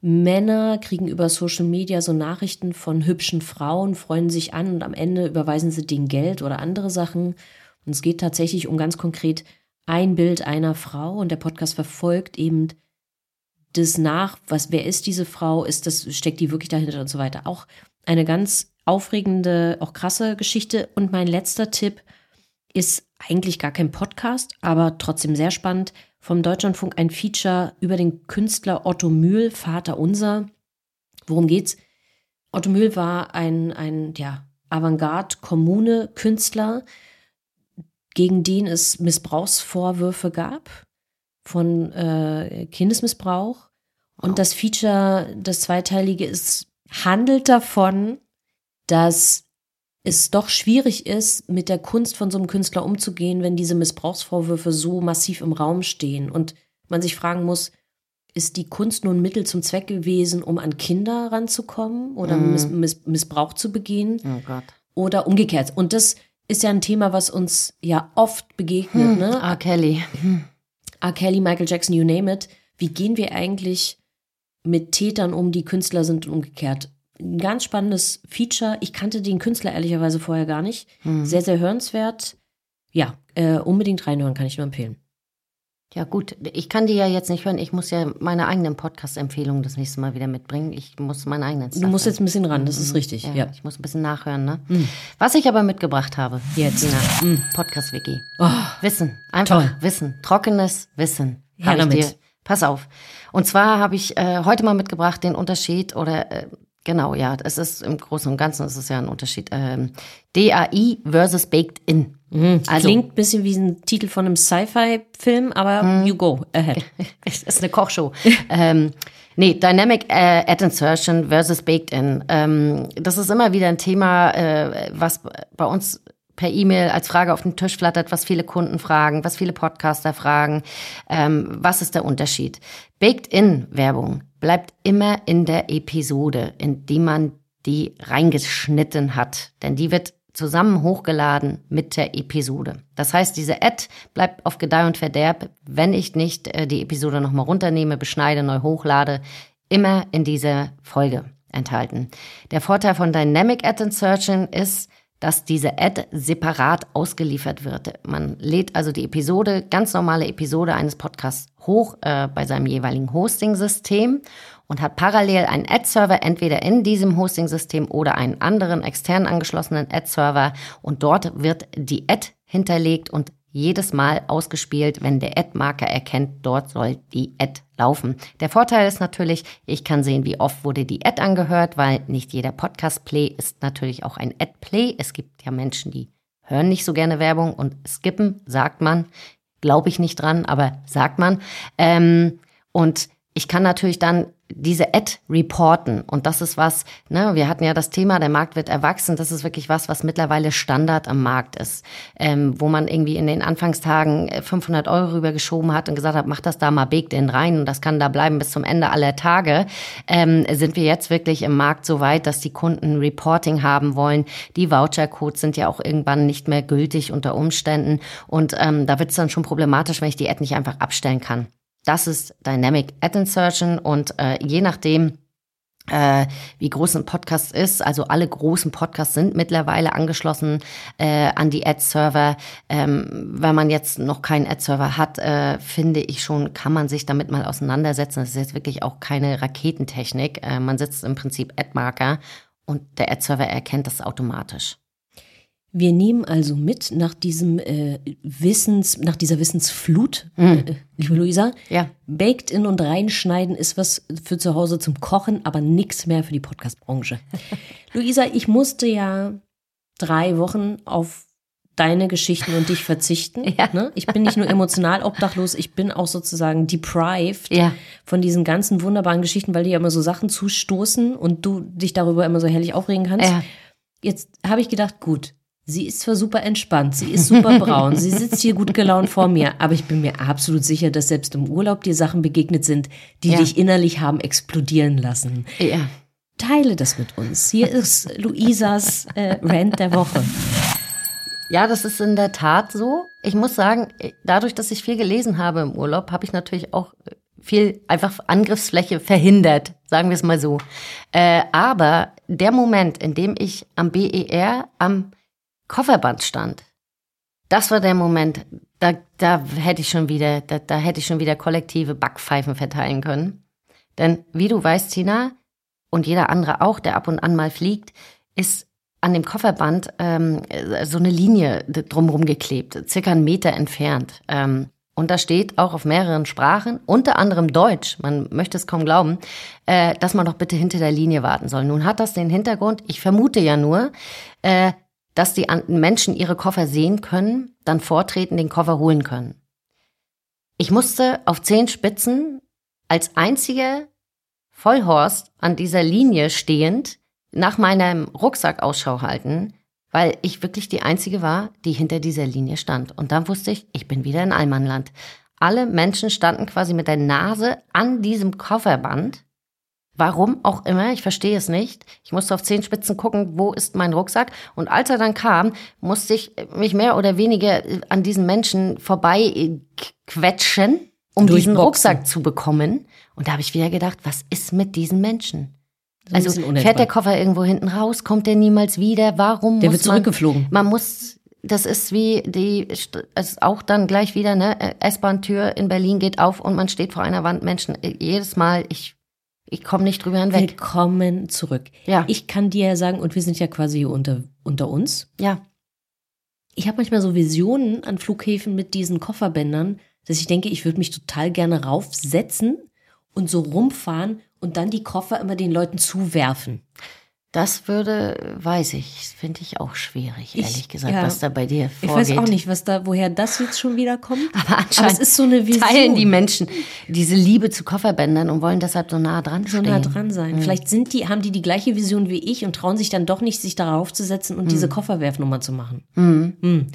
Männer kriegen über Social Media so Nachrichten von hübschen Frauen, freuen sich an und am Ende überweisen sie denen Geld oder andere Sachen. Und es geht tatsächlich um ganz konkret ein Bild einer Frau und der Podcast verfolgt eben das nach, was, wer ist diese Frau, ist das, steckt die wirklich dahinter und so weiter. Auch eine ganz aufregende, auch krasse Geschichte. Und mein letzter Tipp ist eigentlich gar kein Podcast, aber trotzdem sehr spannend. Vom Deutschlandfunk ein Feature über den Künstler Otto Mühl, Vater unser. Worum geht's? Otto Mühl war ein, ein ja, Avantgarde-Kommune-Künstler, gegen den es Missbrauchsvorwürfe gab von äh, Kindesmissbrauch. Und das Feature, das zweiteilige, ist, handelt davon, dass es doch schwierig ist, mit der Kunst von so einem Künstler umzugehen, wenn diese Missbrauchsvorwürfe so massiv im Raum stehen und man sich fragen muss, ist die Kunst nur ein Mittel zum Zweck gewesen, um an Kinder ranzukommen oder mm. Miss, Miss, Missbrauch zu begehen? Oh Gott. Oder umgekehrt. Und das ist ja ein Thema, was uns ja oft begegnet. Hm, ne? R. Kelly. Hm. R. Kelly, Michael Jackson, you name it. Wie gehen wir eigentlich mit Tätern um, die Künstler sind und umgekehrt? Ein ganz spannendes Feature. Ich kannte den Künstler ehrlicherweise vorher gar nicht. Hm. Sehr, sehr hörenswert. Ja, äh, unbedingt reinhören, kann ich nur empfehlen. Ja, gut. Ich kann die ja jetzt nicht hören. Ich muss ja meine eigenen Podcast-Empfehlungen das nächste Mal wieder mitbringen. Ich muss meine eigenen Stuff Du musst jetzt ein bisschen ran, das ist mhm. richtig. Ja, ja. Ich muss ein bisschen nachhören, ne? Mhm. Was ich aber mitgebracht habe, jetzt, mhm. Podcast-Wiki. Oh, Wissen. Einfach toll. Wissen. Trockenes Wissen. Ja, damit. Dir. Pass auf. Und zwar habe ich äh, heute mal mitgebracht den Unterschied oder äh, Genau, ja, es ist im Großen und Ganzen ist es ja ein Unterschied. Ähm, DAI versus Baked In. Mhm. Also, Klingt ein bisschen wie ein Titel von einem Sci-Fi-Film, aber mhm. you go ahead. *laughs* es ist eine Kochshow. *laughs* ähm, nee, Dynamic äh, Ad Insertion versus Baked In. Ähm, das ist immer wieder ein Thema, äh, was bei uns per E-Mail als Frage auf den Tisch flattert, was viele Kunden fragen, was viele Podcaster fragen. Ähm, was ist der Unterschied? Baked-in-Werbung bleibt immer in der Episode, in die man die reingeschnitten hat. Denn die wird zusammen hochgeladen mit der Episode. Das heißt, diese Ad bleibt auf Gedeih und Verderb, wenn ich nicht äh, die Episode nochmal runternehme, beschneide, neu hochlade, immer in dieser Folge enthalten. Der Vorteil von Dynamic Ad Insertion ist, dass diese Ad separat ausgeliefert wird. Man lädt also die Episode, ganz normale Episode eines Podcasts hoch äh, bei seinem jeweiligen Hosting-System und hat parallel einen Ad-Server entweder in diesem Hosting-System oder einen anderen extern angeschlossenen Ad-Server und dort wird die Ad hinterlegt und jedes Mal ausgespielt, wenn der Ad-Marker erkennt, dort soll die Ad laufen. Der Vorteil ist natürlich, ich kann sehen, wie oft wurde die Ad angehört, weil nicht jeder Podcast-Play ist natürlich auch ein Ad-Play. Es gibt ja Menschen, die hören nicht so gerne Werbung und skippen, sagt man. Glaube ich nicht dran, aber sagt man. Ähm, und ich kann natürlich dann diese Ad reporten. Und das ist was, ne, wir hatten ja das Thema, der Markt wird erwachsen. Das ist wirklich was, was mittlerweile Standard am Markt ist. Ähm, wo man irgendwie in den Anfangstagen 500 äh, Euro rübergeschoben hat und gesagt hat, mach das da mal baked in rein und das kann da bleiben bis zum Ende aller Tage. Ähm, sind wir jetzt wirklich im Markt so weit, dass die Kunden Reporting haben wollen. Die Vouchercodes sind ja auch irgendwann nicht mehr gültig unter Umständen. Und ähm, da wird es dann schon problematisch, wenn ich die Ad nicht einfach abstellen kann. Das ist Dynamic Ad Insertion und äh, je nachdem, äh, wie groß ein Podcast ist. Also alle großen Podcasts sind mittlerweile angeschlossen äh, an die Ad-Server. Ähm, wenn man jetzt noch keinen Ad-Server hat, äh, finde ich schon, kann man sich damit mal auseinandersetzen. Das ist jetzt wirklich auch keine Raketentechnik. Äh, man setzt im Prinzip Ad-Marker und der Ad-Server erkennt das automatisch. Wir nehmen also mit nach diesem äh, Wissens, nach dieser Wissensflut, mm. äh, liebe Luisa. Ja. Baked in und reinschneiden ist was für zu Hause zum Kochen, aber nichts mehr für die Podcastbranche. *laughs* Luisa, ich musste ja drei Wochen auf deine Geschichten und dich verzichten. *laughs* Ja. Ne? Ich bin nicht nur emotional obdachlos, ich bin auch sozusagen deprived ja. von diesen ganzen wunderbaren Geschichten, weil dir ja immer so Sachen zustoßen und du dich darüber immer so herrlich aufregen kannst. Ja. Jetzt habe ich gedacht, gut, Sie ist zwar super entspannt, sie ist super *laughs* braun, sie sitzt hier gut gelaunt vor mir, aber ich bin mir absolut sicher, dass selbst im Urlaub dir Sachen begegnet sind, die ja. dich innerlich haben explodieren lassen. Ja. Teile das mit uns. Hier ist Luisas äh, Rant der Woche. Ja, das ist in der Tat so. Ich muss sagen, dadurch, dass ich viel gelesen habe im Urlaub, habe ich natürlich auch viel einfach Angriffsfläche verhindert, sagen wir es mal so. Äh, aber der Moment, in dem ich am BER am Kofferband stand, das war der Moment, da, da hätte ich schon wieder, da, da hätte ich schon wieder kollektive Backpfeifen verteilen können. Denn wie du weißt, Tina, und jeder andere auch, der ab und an mal fliegt, ist an dem Kofferband ähm, so eine Linie drumherum geklebt, circa einen Meter entfernt. Ähm, und da steht auch auf mehreren Sprachen, unter anderem Deutsch, man möchte es kaum glauben, äh, dass man doch bitte hinter der Linie warten soll. Nun hat das den Hintergrund, ich vermute ja nur, äh, dass die Menschen ihre Koffer sehen können, dann vortreten, den Koffer holen können. Ich musste auf zehn Spitzen als einziger Vollhorst an dieser Linie stehend nach meinem Rucksack Ausschau halten, weil ich wirklich die Einzige war, die hinter dieser Linie stand. Und dann wusste ich, ich bin wieder in Allmannland. Alle Menschen standen quasi mit der Nase an diesem Kofferband. Warum auch immer, ich verstehe es nicht. Ich musste auf zehn Spitzen gucken, wo ist mein Rucksack. Und als er dann kam, musste ich mich mehr oder weniger an diesen Menschen vorbei äh, quetschen, um diesen Rucksack zu bekommen. Und da habe ich wieder gedacht, was ist mit diesen Menschen? also fährt der Koffer irgendwo hinten raus, kommt der niemals wieder? Warum? Der wird zurückgeflogen. Man, man muss, das ist wie die, es ist auch dann gleich wieder, ne, S-Bahn-Tür in Berlin geht auf und man steht vor einer Wand. Menschen, äh, jedes Mal, ich, ich komme nicht drüber hinweg. Willkommen zurück. Ja. Ich kann dir ja sagen, und wir sind ja quasi unter, unter uns. Ja. Ich habe manchmal so Visionen an Flughäfen mit diesen Kofferbändern, dass ich denke, ich würde mich total gerne raufsetzen und so rumfahren und dann die Koffer immer den Leuten zuwerfen. Das würde, weiß ich, finde ich auch schwierig, ehrlich ich, gesagt, ja, was da bei dir vorgeht. Ich weiß auch nicht, was da, woher das jetzt schon wieder kommt. Aber anscheinend Aber es ist so eine Vision. teilen die Menschen diese Liebe zu Kofferbändern und wollen deshalb so nah dran so stehen. So nah dran sein. Mhm. Vielleicht sind die, haben die die gleiche Vision wie ich und trauen sich dann doch nicht, sich darauf zu setzen und mhm. diese Kofferwerfnummer zu machen. Mhm.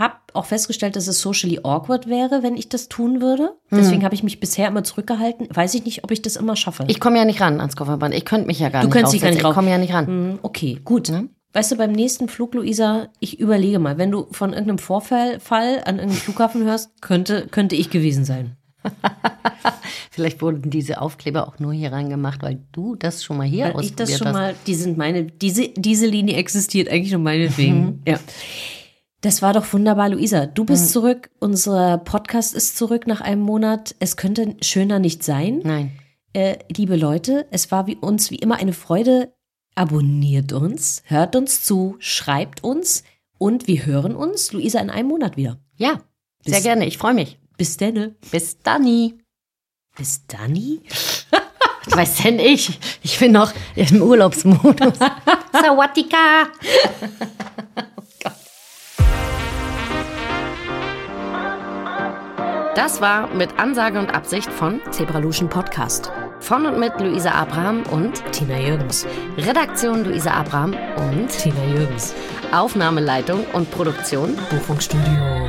Habe auch festgestellt, dass es socially awkward wäre, wenn ich das tun würde. Deswegen hm. habe ich mich bisher immer zurückgehalten. Weiß ich nicht, ob ich das immer schaffe. Ich komme ja nicht ran ans Kofferband. Ich könnte mich ja gar du nicht könntest dich gar nicht Ich komme ja nicht ran. Hm, okay, gut. Ne? Weißt du, beim nächsten Flug, Luisa, ich überlege mal, wenn du von irgendeinem Vorfall Fall an irgendeinem Flughafen hörst, könnte, könnte ich gewesen sein. *laughs* Vielleicht wurden diese Aufkleber auch nur hier reingemacht, weil du das schon mal hier weil ausprobiert ich das schon hast. mal, die sind meine, diese, diese Linie existiert eigentlich nur meinetwegen. Mhm. Ja. Das war doch wunderbar, Luisa. Du bist mhm. zurück, unser Podcast ist zurück nach einem Monat. Es könnte schöner nicht sein. Nein. Äh, liebe Leute, es war wie uns wie immer eine Freude. Abonniert uns, hört uns zu, schreibt uns und wir hören uns, Luisa, in einem Monat wieder. Ja, bis, sehr gerne. Ich freue mich. Bis denne. Bis Danny. Bis Danny? *laughs* Was denn ich? Ich bin noch im Urlaubsmodus. *laughs* Sawatika. *laughs* Das war mit Ansage und Absicht von Zebraluschen Podcast. Von und mit Luisa Abraham und Tina Jürgens. Redaktion Luisa Abraham und Tina Jürgens. Aufnahmeleitung und Produktion Buchungsstudio